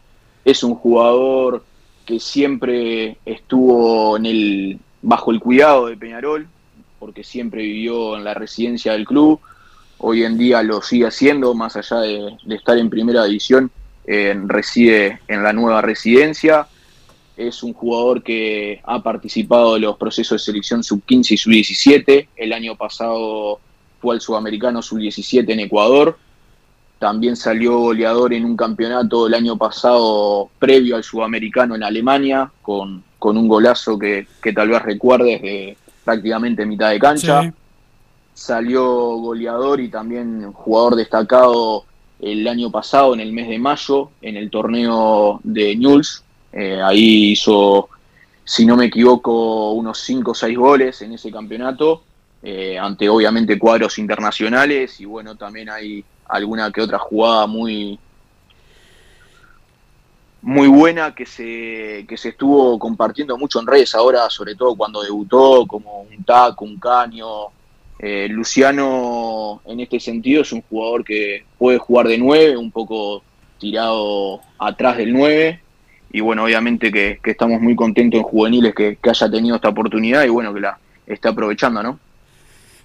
es un jugador que siempre estuvo en el, bajo el cuidado de Peñarol, porque siempre vivió en la residencia del club, hoy en día lo sigue haciendo, más allá de, estar en primera división, eh, reside en la nueva residencia. Es un jugador que ha participado de los procesos de selección sub-15 y sub-17. El año pasado fue al sudamericano sub-17 en Ecuador. También salió goleador en un campeonato el año pasado previo al sudamericano en Alemania, con, con un golazo que, que tal vez recuerdes de prácticamente mitad de cancha.
Sí.
Salió goleador y también jugador destacado el año pasado, en el mes de mayo, en el torneo de Newell's. Eh, ahí hizo, si no me equivoco, unos 5 o 6 goles en ese campeonato, eh, ante obviamente cuadros internacionales y bueno, también hay alguna que otra jugada muy muy buena que se, que se estuvo compartiendo mucho en redes ahora, sobre todo cuando debutó, como un taco, un caño, eh, Luciano, en este sentido, es un jugador que puede jugar de 9, un poco tirado atrás del 9. Y bueno, obviamente que, que estamos muy contentos en juveniles que, que, haya tenido esta oportunidad y bueno, que la esté aprovechando, ¿no?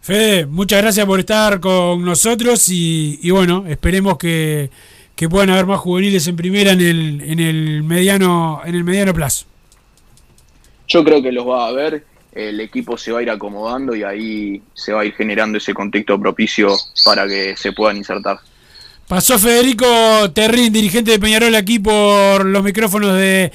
Fede, muchas gracias por estar con nosotros y, y bueno, esperemos que, que, puedan haber más juveniles en primera en el, en el mediano, en el mediano plazo.
Yo creo que los va a haber el equipo se va a ir acomodando y ahí se va a ir generando ese contexto propicio para que se puedan insertar.
Pasó Federico Terrín, dirigente de Peñarol, aquí por los micrófonos de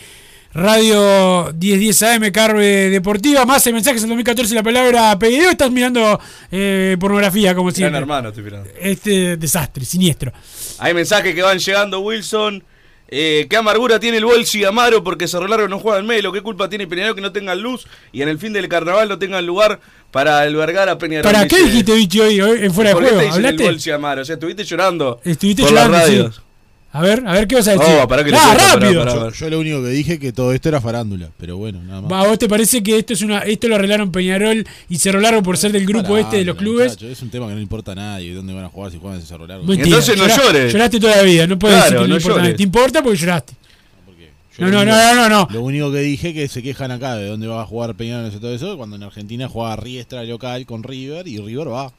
Radio 1010 AM, Carve Deportiva. Más el mensaje en 2014, la palabra pedido. Estás mirando eh, pornografía, como siempre.
Gran hermano, estoy mirando.
Este desastre, siniestro.
Hay mensajes que van llegando, Wilson. Eh, ¿Qué amargura tiene el Bolsi Amaro porque Cerro Largo no juega en Melo? ¿Qué culpa tiene Peñarol que no tengan luz y en el fin del carnaval no tengan lugar para albergar a Peñarol?
¿Para qué dijiste, bicho, hoy, hoy en fuera de
¿Por qué
juego?
el
¿Hablaste?
Bolsi Amaro? O sea, estuviste llorando
Estuviste
por
llorando,
las
sí. A ver, a ver qué vas a decir.
Oh, pará que le
Ah,
cuento,
rápido.
pará,
Yo, yo lo único que dije que todo esto era farándula, pero bueno, nada más.
Va, ¿A vos te parece que esto es una esto lo arreglaron Peñarol y Cerro Largo por ser del grupo este de los clubes?
muchacho, es un tema que no le importa a nadie, dónde van a jugar, si juegan en Cerro Largo.
Mentira,
Entonces no
llora-
llores.
Lloraste toda la vida, no puedes
Claro,
decir que no,
no
importa.
llores.
Te importa porque lloraste. No, no,
único-
no, no, no.
Lo único que dije que se quejan acá de dónde va a jugar Peñarol y todo eso, cuando en Argentina juega Riestra local con River y River va.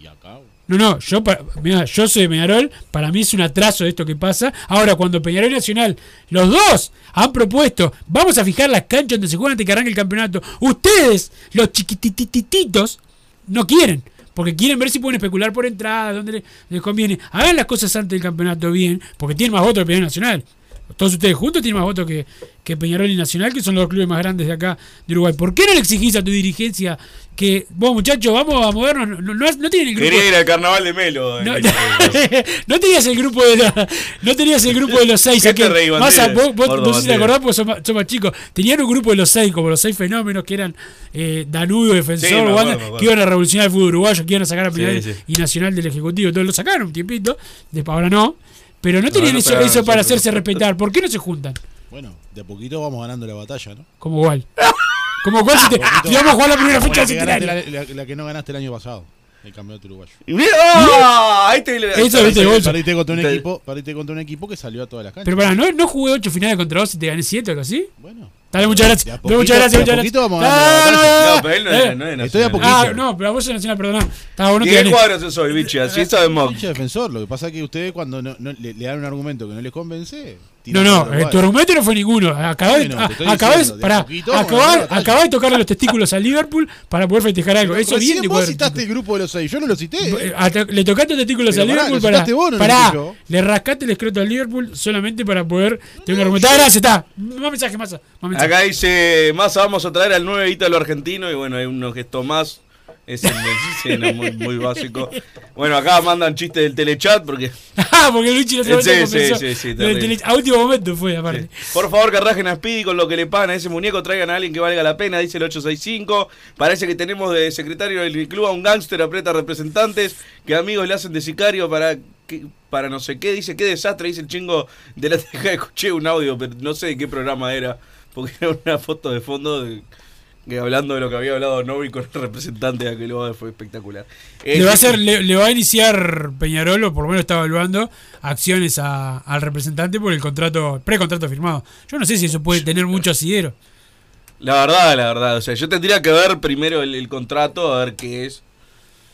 Y acá.
No, no, yo, pa- mirá, yo soy de Peñarol, para mí es un atraso esto que pasa. Ahora, cuando Peñarol Nacional, los dos han propuesto, vamos a fijar las canchas donde se juega antes que el campeonato. Ustedes, los chiquitititos, no quieren. Porque quieren ver si pueden especular por entrada, donde les, conviene. Hagan las cosas antes del campeonato bien, porque tienen más votos que Peñarol Nacional. Todos ustedes juntos tienen más votos que, que Peñarol y Nacional, que son los clubes más grandes de acá de Uruguay. ¿Por qué no le exigís a tu dirigencia que vos, muchachos, vamos a movernos? No, no, no tienen el grupo.
Quería ir al carnaval de Melo.
No, no tenías el grupo de la- no tenías el grupo de los seis
¿Qué te reí,
más a- vos, vos-
Gordo
no sé si te acordás porque más, sos más chico tenían un grupo de los seis como los seis fenómenos que eran eh, Danubio defensor
Sí, acuerdo,
Wanda, que iban a revolucionar el fútbol uruguayo que iban a sacar a Peñarol
Sí, sí.
y Nacional del Ejecutivo todos lo sacaron un tiempito después ahora no pero no tenían
no
eso, eso para hacerse respetar ¿por qué no se juntan?
Bueno, de a poquito vamos ganando la batalla, ¿no?
como igual como cual si, te, si vamos a jugar la primera
Como
fecha centenario
la, la- la que no ganaste el año pasado, el campeonato uruguayo.
¡Ah! Ahí te
Eso, viste, vos-
Perdiste contra un
Te-
equipo, perdiste contra un equipo que salió a todas las canchas.
pero para no, no jugué ocho finales contra vos y te gané siete o algo así
Bueno.
Dale, muchas gracias.
De a
Dale,
poquito-
muchas gracias, muchas gracias.
vamos
Ah,
batalla.
No, pero él no es- no es
Estoy a
nacional.
poquito.
Ah, no, pero vos sos nacional, perdón.
¿Y
que
qué
gané.
cuadro yo soy, bichi? Así sabemos.
Hincha defensor, lo que pasa es que ustedes cuando no, no- le, le dan un argumento que no les convence,
No, no,
para
eh, tu argumento no fue ninguno. Acabás
Bueno,
acabás-
diciendo, a poquito
acabás- acabás de tocarle los testículos al Liverpool para poder festejar algo. Eso
Recién
bien
vos citaste el grupo de los seis, yo no lo cité.
Eh, a- Le tocaste los testículos
Pero
al
pará,
Liverpool para.
vos, no yo.
le rascaste el escroto al Liverpool solamente para poder tener un argumento. Ah, gracias, está. Más mensaje, mensaje.
Acá dice, más vamos a traer al 9 ítalo argentino y bueno, hay unos gestos más. Es el muy, muy básico. Bueno, acá mandan chistes del telechat porque.
Ah, porque Luchi no se
Sí, sí, sí, sí,
tele- A último momento fue, aparte.
Por favor, que rajen a Speedy con lo que le pagan a ese muñeco. Traigan a alguien que valga la pena, dice el 865. Parece que tenemos de secretario del club a un gángster, aprieta representantes. Que amigos le hacen de sicario para. para no sé qué. Dice qué desastre, dice el chingo de la teja. Escuché un audio, pero no sé de qué programa era. Porque era una foto de fondo de- que hablando de lo que había hablado Novi con el representante de aquel fue espectacular. Eh,
Le va, a
sí,
hacer, le, le va a iniciar Peñarol, o por lo menos está evaluando, acciones a- al representante por el contrato, precontrato firmado. Yo no sé si eso puede tener mucho asidero.
La verdad, la verdad. O sea, yo tendría que ver primero el, el contrato, a ver qué es.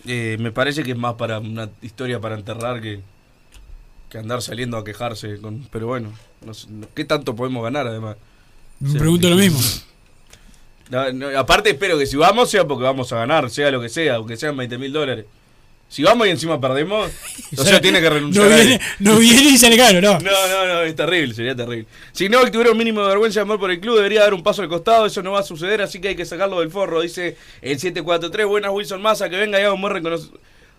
Eh, me parece que es más para una historia para enterrar que, que andar saliendo a quejarse. Con, pero bueno, no sé, no- ¿qué tanto podemos ganar además?
Me pregunto lo mismo.
No, no, aparte espero que si vamos sea porque vamos a ganar, sea lo que sea, aunque sean 20 mil dólares. Si vamos y encima perdemos, o sea, tiene que renunciar.
No
a él.
viene, no viene y sale caro, no.
No, no, no, es terrible, sería terrible. Si no, que tuviera un mínimo de vergüenza y amor por el club, debería dar un paso al costado, eso no va a suceder, así que hay que sacarlo del forro, dice el 743, buenas Wilson Massa, que venga y haga un buen recono-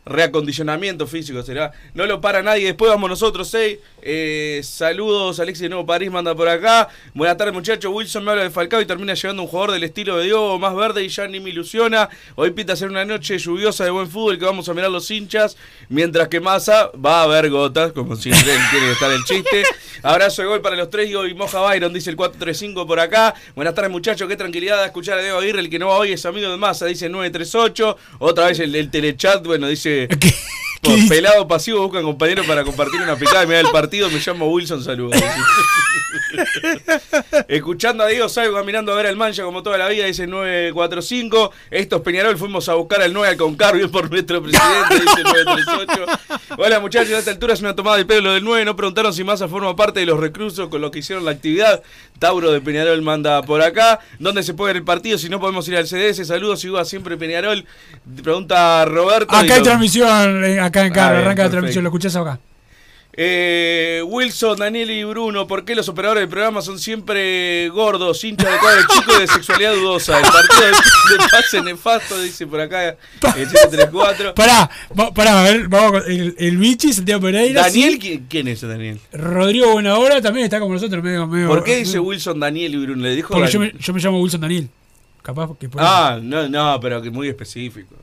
reacondicionamiento físico, será. No lo para nadie, después vamos nosotros, seis. Eh, saludos, Alexis de Nuevo París manda por acá. Buenas tardes muchachos, Wilson me habla de Falcao y termina llevando un jugador del estilo de Diogo, más verde y ya ni me ilusiona. Hoy pinta ser una noche lluviosa de buen fútbol que vamos a mirar los hinchas, mientras que Massa va a haber gotas, como siempre tiene que estar el chiste. Abrazo de gol para los tres y Moja Byron, dice el 435 por acá. Buenas tardes muchachos, qué tranquilidad de escuchar a Diego Aguirre, el que no va hoy es amigo de Massa, dice el 938. Otra vez el telechat, bueno, dice... ¿Qué? Por pelado pasivo buscan compañero para compartir una picada y mirar el partido. Me llamo Wilson, saludos. Escuchando a Diego, salgo caminando a ver al Mancha como toda la vida, dice el 945. Estos Peñarol fuimos a buscar al 9 al Concarvio por nuestro presidente, dice el 938. Hola muchachos, a esta altura es una tomada del pelo lo del 9. No preguntaron si Massa forma parte de los reclusos con los que hicieron la actividad. Tauro de Peñarol manda por acá. ¿Dónde se puede ver el partido? Si no podemos ir al CDS. Saludos, y siempre Peñarol. Pregunta Roberto.
Acá hay
lo-
transmisión, eh, en carro, arranca la transmisión, lo escuchás acá.
Eh, Wilson, Daniel y Bruno, ¿por qué los operadores del programa son siempre gordos, hinchas de cuadro chico y de sexualidad dudosa? El partido de, de pase nefasto, dice por acá el 734.
Pará, pará, a ver, vamos con el, el Santiago Pereira.
Daniel,
sí.
¿quién, quién es Daniel?
Rodrigo Buenahora también está como nosotros, medio. medio
¿Por qué dice Wilson, Daniel y Bruno? ¿Le dijo
Porque yo
Daniel?
me, yo me llamo Wilson Daniel. Capaz que por
Ah, no, no, pero que muy específico.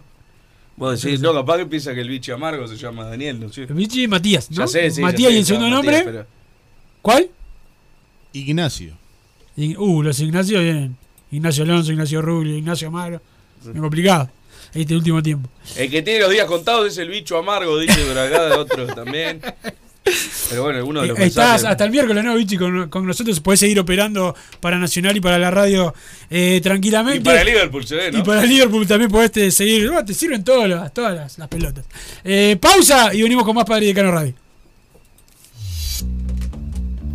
Vos decís, no, capaz que piensa que el bicho amargo se llama Daniel, no.
El Vichy y Matías, ¿no?
Ya sé, sí, ya
Matías
sé,
y el segundo
Matías,
nombre.
pero-
¿Cuál?
Ignacio.
Uh, los Ignacio vienen. Ignacio Alonso, Ignacio Rubio, Ignacio Amaro. Es complicado. Este último tiempo.
El que tiene los días contados es el bicho amargo, dice por acá, de otro también. Pero bueno, uno de los
Eh, Estás
mensajes-
hasta el miércoles, ¿no, Vichy? Con, con nosotros podés seguir operando para Nacional y para la radio eh, tranquilamente.
Y para el Liverpool se ve, ¿no?
Y para Liverpool también podés te seguir. No, te sirven todas las, todas las, las pelotas. Eh, pausa y venimos con más Padre de Cano Radio.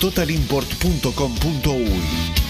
www.totalimport.com.uy.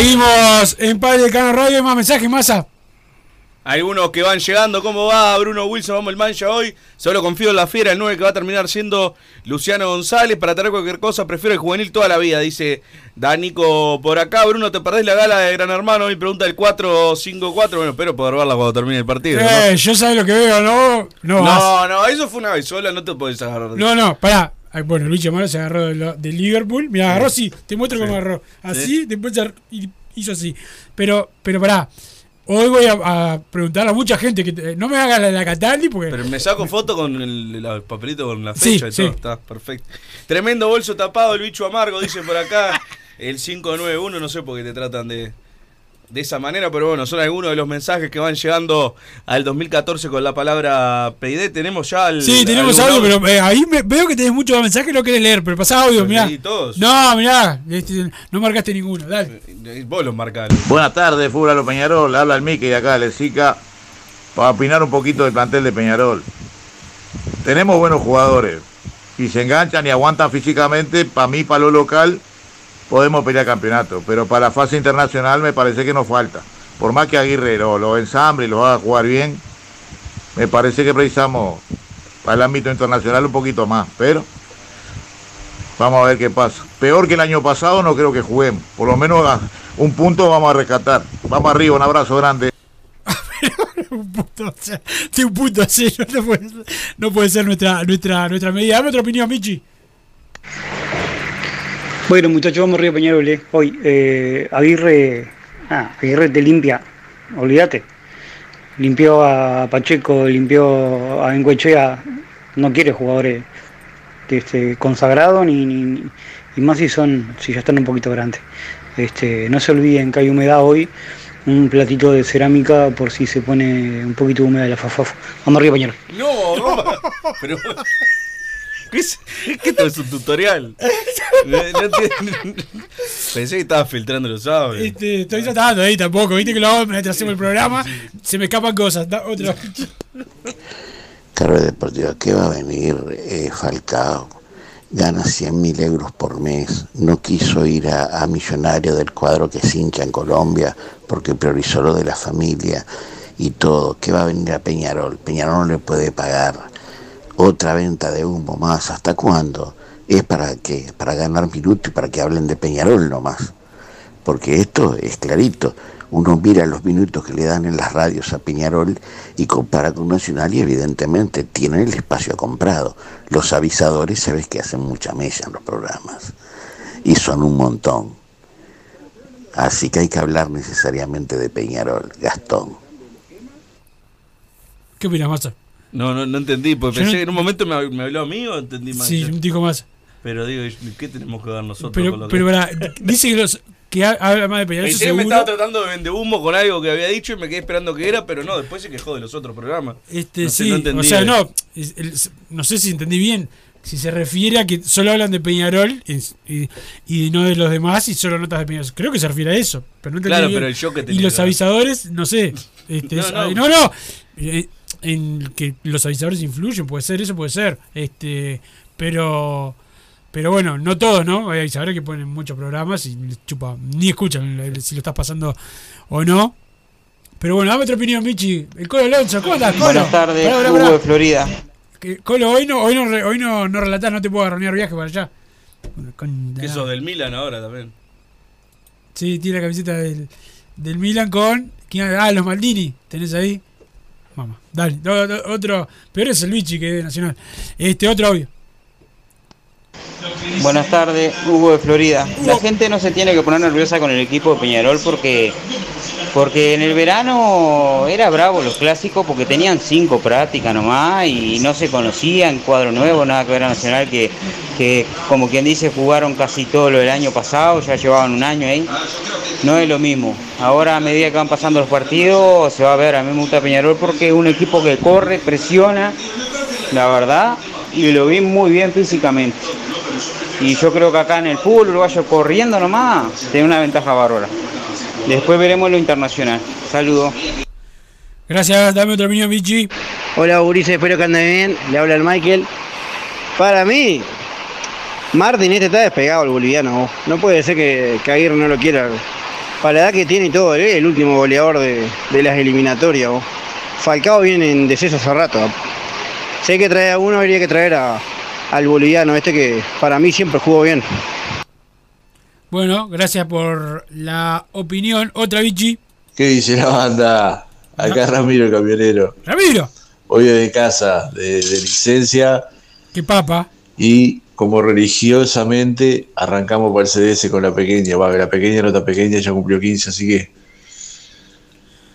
Seguimos en Padre de Cano Radio. Hay más mensajes, masa.
Algunos que van llegando, ¿cómo va Bruno Wilson? Vamos el mancha hoy. Solo confío en la fiera, el 9 que va a terminar siendo Luciano González. Para traer cualquier cosa, prefiero el juvenil toda la vida, dice Danico por acá. Bruno, ¿te perdés la gala de Gran Hermano? Y pregunta el 454. Bueno, espero poder verla cuando termine el partido.
Eh, yo sabes lo que veo, ¿no? No,
¿no? no, eso fue una vez sola, no te podés agarrar.
No, no, pará. Ay, Bueno, Luis Amaro se agarró de, lo- de Liverpool. Mira, agarró así. Te muestro cómo agarró. Así,
Sí.
después hizo así. Pero, pero pará. Hoy voy a, a preguntarle a mucha gente que te- no me haga la de la Cataldi porque.
Pero me saco foto con el, el papelito con la
Sí,
fecha y
sí.
todo. Está perfecto. Tremendo bolso tapado, el bicho amargo, dice por acá. El 591, no sé por qué te tratan de, de esa manera, pero bueno, son algunos de los mensajes que van llegando al 2014 con la palabra PID. Tenemos ya el.
Sí, tenemos
algún
audio, pero eh, ahí me- veo que tenés muchos mensajes y no querés leer. Pero pasá audio, mirá.
todos.
No, mirá. este, no marcaste ninguno. Dale.
Vos los marcás.
Buenas tardes, Fútbol a los Peñarol. Habla el Mickey de acá de Lesica para opinar un poquito del plantel de Peñarol. Tenemos buenos jugadores y se enganchan y aguantan físicamente. Para mí, para lo local, podemos pelear campeonato. Pero para la fase internacional me parece que nos falta. Por más que Aguirre lo, lo y lo haga jugar bien, me parece que precisamos para el ámbito internacional un poquito más. Pero vamos a ver qué pasa. Peor que el año pasado no creo que juguemos. Por lo menos un punto vamos a rescatar. Vamos arriba, un abrazo grande.
un punto, o sea, un punto así, no puede ser nuestra, nuestra, nuestra medida. Dame otra opinión, Michi.
Bueno, muchachos, vamos arriba Peñarol. eh. Hoy, eh, Aguirre, ah, Aguirre te limpia, olvídate. Limpió a Pacheco, limpió a Encuechea, no quiere jugadores este, consagrados ni, ni- y más si son, si ya están un poquito grandes. Este, no se olviden que hay humedad hoy, un platito de cerámica por si se pone un poquito húmeda la fafafa. Vamos arriba Peñarol.
No, no, pero. ¿Qué es, ¿Qué esto es un tutorial? No- no entiendo. Pensé que estaba filtrando los audios.
Este, estoy tratando ahí tampoco, viste que lo hago mientras hacemos el programa, se me escapan cosas. Da- otra.
Carrera Deportiva, ¿qué va a venir eh, Falcao? Gana 100 mil euros por mes. No quiso ir a, a Millonario del cuadro que se hincha en Colombia porque priorizó lo de la familia y todo. ¿Qué va a venir a Peñarol? Peñarol no le puede pagar otra venta de humo más. ¿Hasta cuándo? Es para que para ganar minutos y para que hablen de Peñarol nomás. Porque esto es clarito. Uno mira los minutos que le dan en las radios a Peñarol y compara con Nacional y evidentemente tienen el espacio comprado. Los avisadores sabes que hacen mucha mella en los programas y son un montón. Así que hay que hablar necesariamente de Peñarol, Gastón.
¿Qué opinas?
No, no, no entendí, porque
Yo
pensé
no-
que en un momento me, me habló a mí o entendí mal.
Sí, dijo Massa.
Pero digo, ¿qué tenemos que dar nosotros?
Pero,
con lo
pero
que...
pará, dice que, los, que ha- habla más de Peñarol,
me estaba tratando de vender humo con algo que había dicho y me quedé esperando que era, pero no, después se quejó de los otros programas.
Este,
No sé,
sí,
no entendí.
o sea, no, el- no sé si entendí bien. Si se refiere a que solo hablan de Peñarol y, y no de los demás y solo notas de Peñarol. Creo que se refiere a eso. Pero no entendí
Claro,
bien.
pero el show que
Y
tenía
los
que dar.
avisadores, no sé. Este,
No,
es-
no.
no, no. Eh, En que los avisadores influyen, puede ser, eso puede ser. Este, pero. Pero bueno, no todos, ¿no? Hay avisadores que ponen muchos programas y chupa, ni escuchan si lo estás pasando o no. Pero bueno, dame otra opinión, Michi. El Colo Alonso, ¿cómo estás, Colo?
Buenas tardes,
Pará, pará,
Hugo de Florida.
Colo, hoy no, hoy no, hoy no, no relatás, no te puedo agarronear viaje para allá. Con-
Que sos del Milan ahora también.
Sí, tiene la camiseta del, del Milan con. ¿quién? Ah, los Maldini. ¿Tenés ahí? Dale. otro. Peor es el Vichy que es de Nacional. Este, otro audio.
Buenas tardes, Hugo de Florida. La gente no se tiene que poner nerviosa con el equipo de Peñarol porque porque en el verano era bravo los clásicos porque tenían cinco prácticas nomás y no se conocían, cuadro nuevo, nada que ver a Nacional que, que como quien dice jugaron casi todo lo del año pasado, ya llevaban un año ahí. No es lo mismo. Ahora a medida que van pasando los partidos se va a ver, a mí me gusta Peñarol porque es un equipo que corre, presiona, la verdad, y lo vi muy bien físicamente. Y yo creo que acá en el fútbol uruguayo corriendo nomás tiene una ventaja bárbara. Después veremos lo internacional. Saludos.
Gracias, dame otra opinión, Vichy.
Hola Ulises, espero que ande bien. Le habla el Michael. Para mí, Martín este está despegado el boliviano. vos. No puede ser que, que Aguirre no lo quiera. Para la edad que tiene y todo, él es el último goleador de, de las eliminatorias. Falcao viene en deceso hace rato. Si hay que traer a uno, habría que traer a- al boliviano este que para mí siempre jugó bien.
Bueno, gracias por la opinión. Otra Vichy.
¿Qué dice la banda? Acá Ramiro el camionero.
Ramiro.
Hoy de casa, de, de licencia
Qué papa.
y como religiosamente arrancamos para el CDS con la pequeña. Va, la pequeña no está pequeña, ya cumplió 15, así que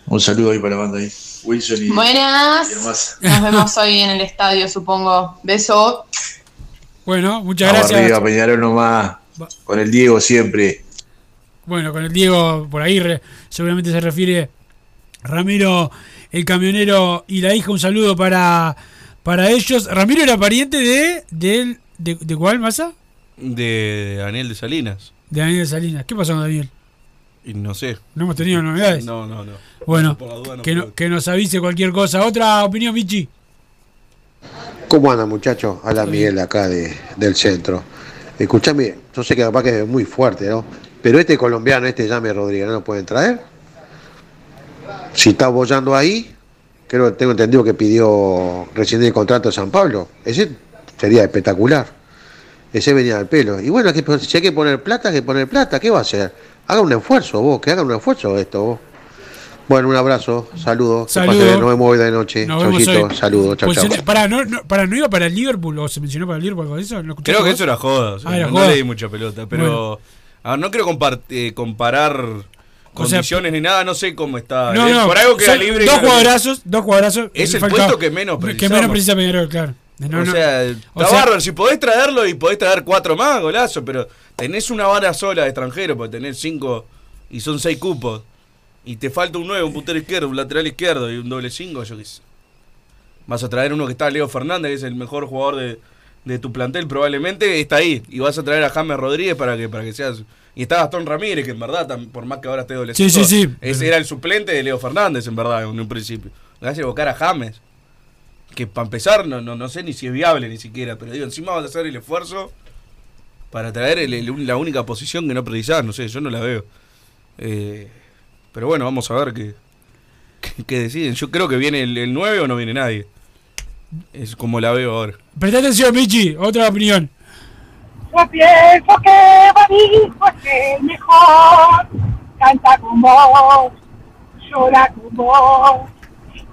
un saludo ahí para la banda ahí. Wilson y, y
Buenas.
demás.
Nos vemos hoy en el estadio, supongo. Beso.
Bueno, muchas
Vamos
gracias.
arriba, Peñarol nomás. Con el Diego siempre.
Bueno, con el Diego por ahí re- seguramente se refiere Ramiro, el camionero y la hija. Un saludo para, para ellos. Ramiro era pariente de. ¿De, de, de cuál masa?
De Daniel de Salinas.
De Daniel Salinas. ¿Qué pasó con Daniel?
Y no sé.
No hemos tenido novedades.
No, no, no.
Bueno,
la no
que, no- que nos avise cualquier cosa. Otra opinión, Michi.
¿Cómo andan muchachos? Habla Miguel acá de, del centro.
Escuchame, yo sé que capaz que es muy fuerte, ¿no? Pero este colombiano, este Llame Rodríguez, ¿no lo pueden traer? Si está apoyando ahí, creo que tengo entendido que pidió rescindir el contrato de San Pablo. Ese sería espectacular. Ese venía al pelo. Y bueno, si hay que poner plata, hay que poner plata. ¿Qué va a hacer? Haga un esfuerzo vos, que haga un esfuerzo esto vos. Bueno, un abrazo, saludos. que
Saludo.
pase bien, Nos vemos hoy de noche. Saludos, chau,
Pues,
chau.
Para, no, no, para, ¿no iba para el Liverpool o se mencionó para el Liverpool algo de eso? ¿No escuchaste
Creo que
vos?
eso era joda. o sea,
Ah, era
no
joda.
le di mucha pelota. Pero. a ver, no quiero compar- eh, comparar
O sea,
condiciones ni nada, no sé cómo está.
No,
Eh,
no,
por algo queda
son
libre.
Dos cuadrazos, dos cuadrazos.
Es el
Falcao.
puesto que menos
Que
precisamos.
menos precisa Peñarol, claro. No,
o
no.
sea,
O
está
sea-
bárbaro. Si podés traerlo y podés traer cuatro más, golazo. Pero tenés una vara sola de extranjero, porque tenés cinco y son seis cupos. Y te falta un nueve, un puntero izquierdo, un lateral izquierdo y un doble cinco, yo qué sé. Vas a traer uno que está Leo Fernández, que es el mejor jugador de, de tu plantel, probablemente está ahí. Y vas a traer a James Rodríguez para que, para que seas. Y está Gastón Ramírez, que en verdad, tam- por más que ahora esté doble
Sí, sí, sí.
Ese era el suplente de Leo Fernández, en verdad, en un principio. Le vas a evocar a James. Que para empezar, no, no, no sé ni si es viable ni siquiera. Pero digo, encima vas a hacer el esfuerzo para traer el- el- la única posición que no precisás. No sé, yo no la veo. Eh, pero bueno, vamos a ver qué, qué, qué deciden. Yo creo que viene el, el 9 o no viene nadie. Es como la veo ahora.
Presta atención, Michi, otra opinión.
Yo pienso que Barijo es el mejor, canta con vos, llora con vos,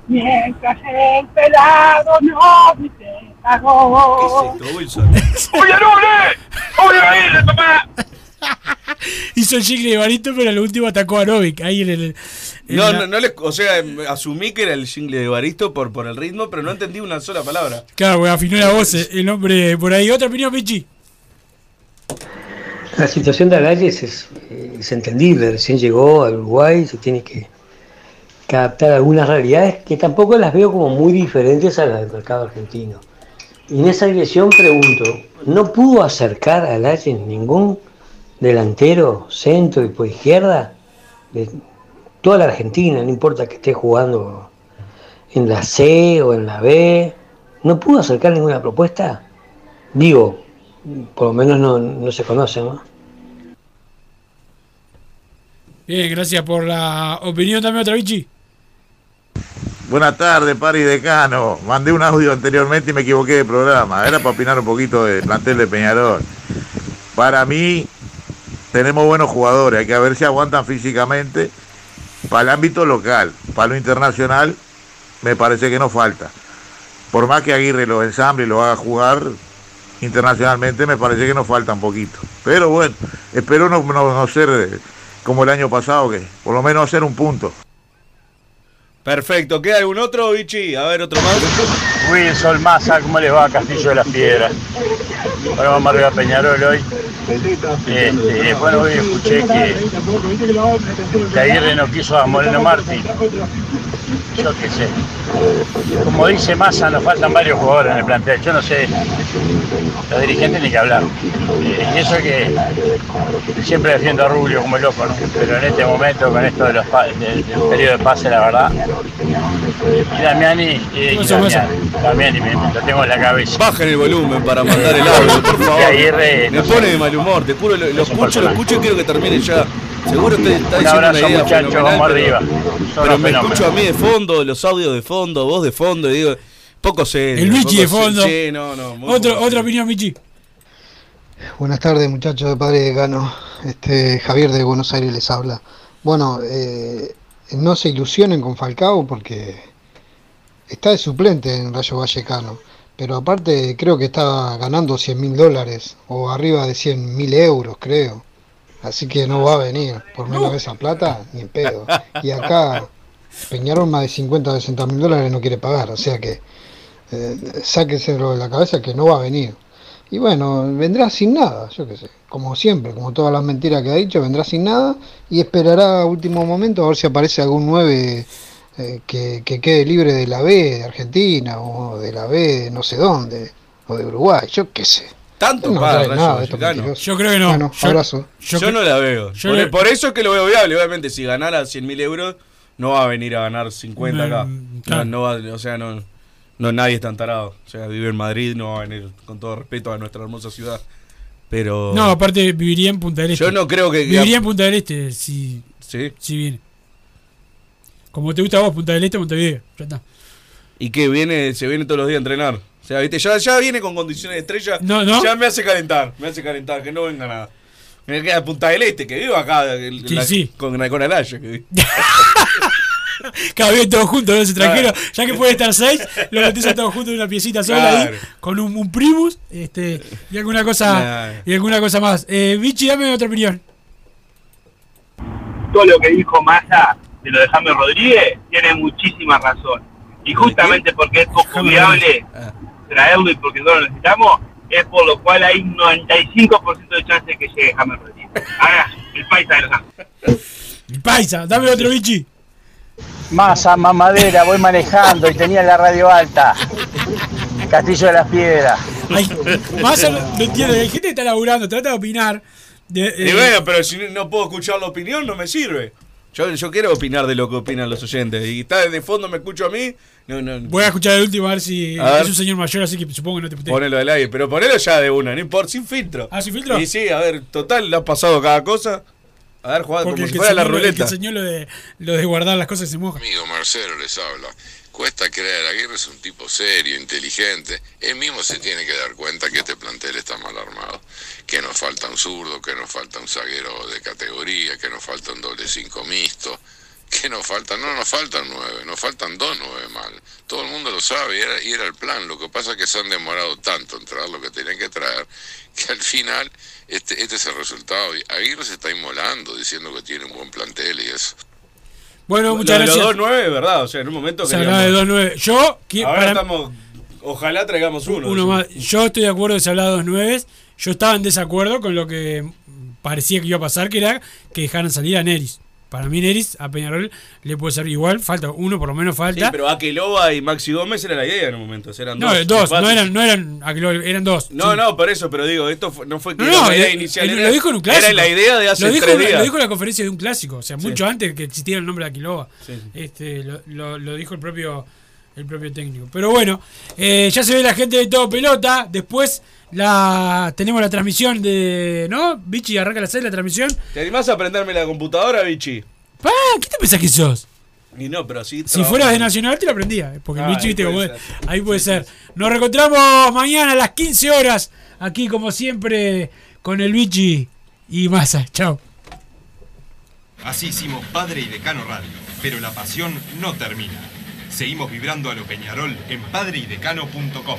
mientras el pelado no dice cagón.
¡Oye, ¡Oye, papá! Hizo el jingle de Barito, pero al último atacó a Novik. Ahí en el. en
No,
la-
no, no le, o sea, em, asumí que era el jingle de Baristo por, por el ritmo, pero no entendí una sola palabra.
Claro, güey, afinó la voz eh, el hombre por ahí. Otra opinión, Michi.
La situación de Agalles es, es entendible, recién llegó al Uruguay, se tiene que, que adaptar a algunas realidades que tampoco las veo como muy diferentes a las del mercado argentino. Y en esa dirección pregunto, ¿no pudo acercar a Agalles ningún delantero, centro y por izquierda de toda la Argentina, no importa que esté jugando en la C o en la B? ¿No pudo acercar ninguna propuesta? Digo, por lo menos no, no se conoce, ¿no?
Bien, gracias por la opinión también, otra Michi.
Buenas tardes, Pari Decano. Mandé un audio anteriormente y me equivoqué de programa. Era para opinar un poquito del plantel de Peñarol. Para mí, tenemos buenos jugadores. Hay que ver si aguantan físicamente. Para el ámbito local, para lo internacional, me parece que no falta. Por más que Aguirre lo ensamble y lo haga jugar internacionalmente, me parece que nos falta un poquito. Pero bueno, espero no, no- no ser como el año pasado, que por lo menos hacer un punto.
Perfecto, ¿queda algún otro, Vichy? A ver, otro más.
Wilson Massa, ¿cómo les va Castillo de las Piedras? Bueno, vamos arriba a Peñarol hoy. Este, bueno, hoy escuché que, que Aguirre no quiso a Moreno Martín. Yo qué sé. Como dice Massa, nos faltan varios jugadores en el plantel. Yo no sé, los dirigentes ni que hablar. Eh, Y eso que siempre defiendo a Rubio como loco, ¿no? pero en este momento, con esto de los del, del periodo de pase, la verdad, y Damiani, y, y. Damiani, Damiani me, me lo tengo en la cabeza.
Bajen el volumen para mandar el audio, por favor. Me pone de mal humor, te juro, lo, lo escucho, lo escucho y quiero que termine ya. Seguro usted está
Un
diciendo
abrazo,
una idea
muchachos, vamos
pero-
arriba.
Pero
los
me escucho a mí de fondo, los audios de fondo, voz de fondo, y digo, poco sé.
El Michi de fondo.
Sí, no, no. muy
Otro, otra opinión, Michi.
Buenas tardes, muchachos de Padre Decano. Este, Javier de Buenos Aires les habla. Bueno, eh, no se ilusionen con Falcao porque está de suplente en Rayo Vallecano. Pero aparte creo que está ganando 100 mil dólares o arriba de 100 mil euros, creo. Así que no va a venir. Por menos de esa plata, ni en pedo. Y acá Peñarol más de 50 o 60 mil dólares no quiere pagar. O sea que eh, sáquenselo de la cabeza que no va a venir. Y bueno, vendrá sin nada, yo qué sé, como siempre, como todas las mentiras que ha dicho, vendrá sin nada y esperará a último momento a ver si aparece algún 9 eh, que, que quede libre de la B de Argentina o de la B de no sé dónde, o de Uruguay, yo qué sé.
Tanto
No
para Rayo Vallecano.
Yo creo que no.
Bueno,
Yo-
abrazo.
Yo, no la veo.
yo
por,
le-
por eso es que lo veo viable. Obviamente, si ganara 100 mil euros, no va a venir a ganar 50 acá.
Mm,
No, va, o sea, no, no nadie es tan tarado. O sea, vive en Madrid, no va a venir, con todo respeto a nuestra hermosa ciudad. Pero.
No, aparte viviría en Punta del Este.
Yo no creo que-
Viviría en Punta del Este si,
Sí.
si viene. Como te gusta a vos, Punta del Este, Montevideo. Ya está.
Y que viene, se viene todos los días a entrenar. O sea, viste, ya, ya viene con condiciones de estrella.
No, no.
Ya me hace calentar, me hace calentar, que no venga nada. Me queda Punta del Este, que vivo acá el-
Sí,
la-
sí.
con, con Alaya. Que vivo.
Cada vez todos juntos, los extranjeros. Ya que puede estar seis, lo metés a todos juntos en una piecita sola ahí, con un, un primus este, y alguna cosa
Claro.
y alguna cosa más. Eh, Vichy, dame otra opinión.
todo lo que dijo Massa de lo de James Rodríguez tiene muchísima razón. Y justamente porque es poco viable traerlo y porque no lo necesitamos, es por lo cual hay un 95% de chance de que llegue James Rodríguez. Ahora, el paisa de los Ángeles.
El paisa, dame otro Vichy.
Masa, mamadera, voy manejando y tenía la radio alta. Castillo de las Piedras.
Ay, más no entiendo, hay gente que está laburando, trata de opinar. De,
Y
eh,
bueno, pero si no puedo escuchar la opinión, no me sirve. Yo, yo quiero opinar de lo que opinan los oyentes. Y está de fondo, me escucho a mí. No, no,
voy a escuchar el último a ver si
A ver.
es un señor mayor, así que supongo que no te puteo.
Ponelo al aire, pero ponelo ya de una, no importa, sin filtro.
Ah, sin filtro.
Y sí, a ver, total, le ha pasado cada cosa. A ver, Juan, como si fuera la
lo- el que
ruleta.
enseñó lo de, lo de guardar las cosas que se mojan.
Amigo Marcelo les habla. Cuesta creer, Aguirre es un tipo serio, inteligente. Él mismo se tiene que dar cuenta que este plantel está mal armado. Que nos falta un zurdo, que nos falta un zaguero de categoría, que nos falta un doble cinco mixto. Que nos faltan, no nos faltan nueve, nos faltan dos nueve mal. Todo el mundo lo sabe y era, era el plan. Lo que pasa es que se han demorado tanto en traer lo que tenían que traer que al final este, este es el resultado. Y Aguirre se está inmolando diciendo que tiene un buen plantel y eso.
Bueno, muchas
Lo de
gracias.
Los 2-9, ¿verdad? O sea, en un momento
Se hablaba de 2-9. Yo,
Ahora
para-
estamos. Ojalá traigamos uno.
Uno más. Yo estoy de acuerdo que se hablaba de dos nueves. Yo estaba en desacuerdo con lo que parecía que iba a pasar, que era que dejaran salir a Neris. Para mí Neris a Peñarol le puede ser igual, falta uno por lo menos
Sí,
falta.
pero Akeloba y Maxi Gómez era la idea en un momento. Eran
no,
dos.
dos, no eran, no eran, aquello- eran dos.
No,
sí.
no, por eso, pero digo, esto fue- no fue que
No,
la idea
eh,
inicial. era-
lo dijo en un clásico.
Era la idea de hace
lo dijo,
tres días.
Lo dijo en la conferencia de un clásico, o sea,
Sí.
mucho antes que existiera el nombre de Aquilova.
Sí, sí.
Este, lo, lo- lo dijo el propio, el propio técnico. Pero bueno, eh, ya se ve la gente de todo pelota. Después la tenemos la transmisión de. ¿No? Vichy arranca a las 6 la transmisión.
¿Te animás a prenderme la computadora, Vichy?
¡Pá! ¿Qué te pensás que sos?
Y no, pero así.
Si fueras de Nacional te la aprendía, porque el
Ah,
Vichy,
ahí
viste, como ahí puede ser. Nos reencontramos mañana a las 15 horas, aquí como siempre, con el Vichy y Massa. Chao.
Así hicimos Padre y Decano Radio, pero la pasión no termina. Seguimos vibrando a lo Peñarol en padreidecano.com.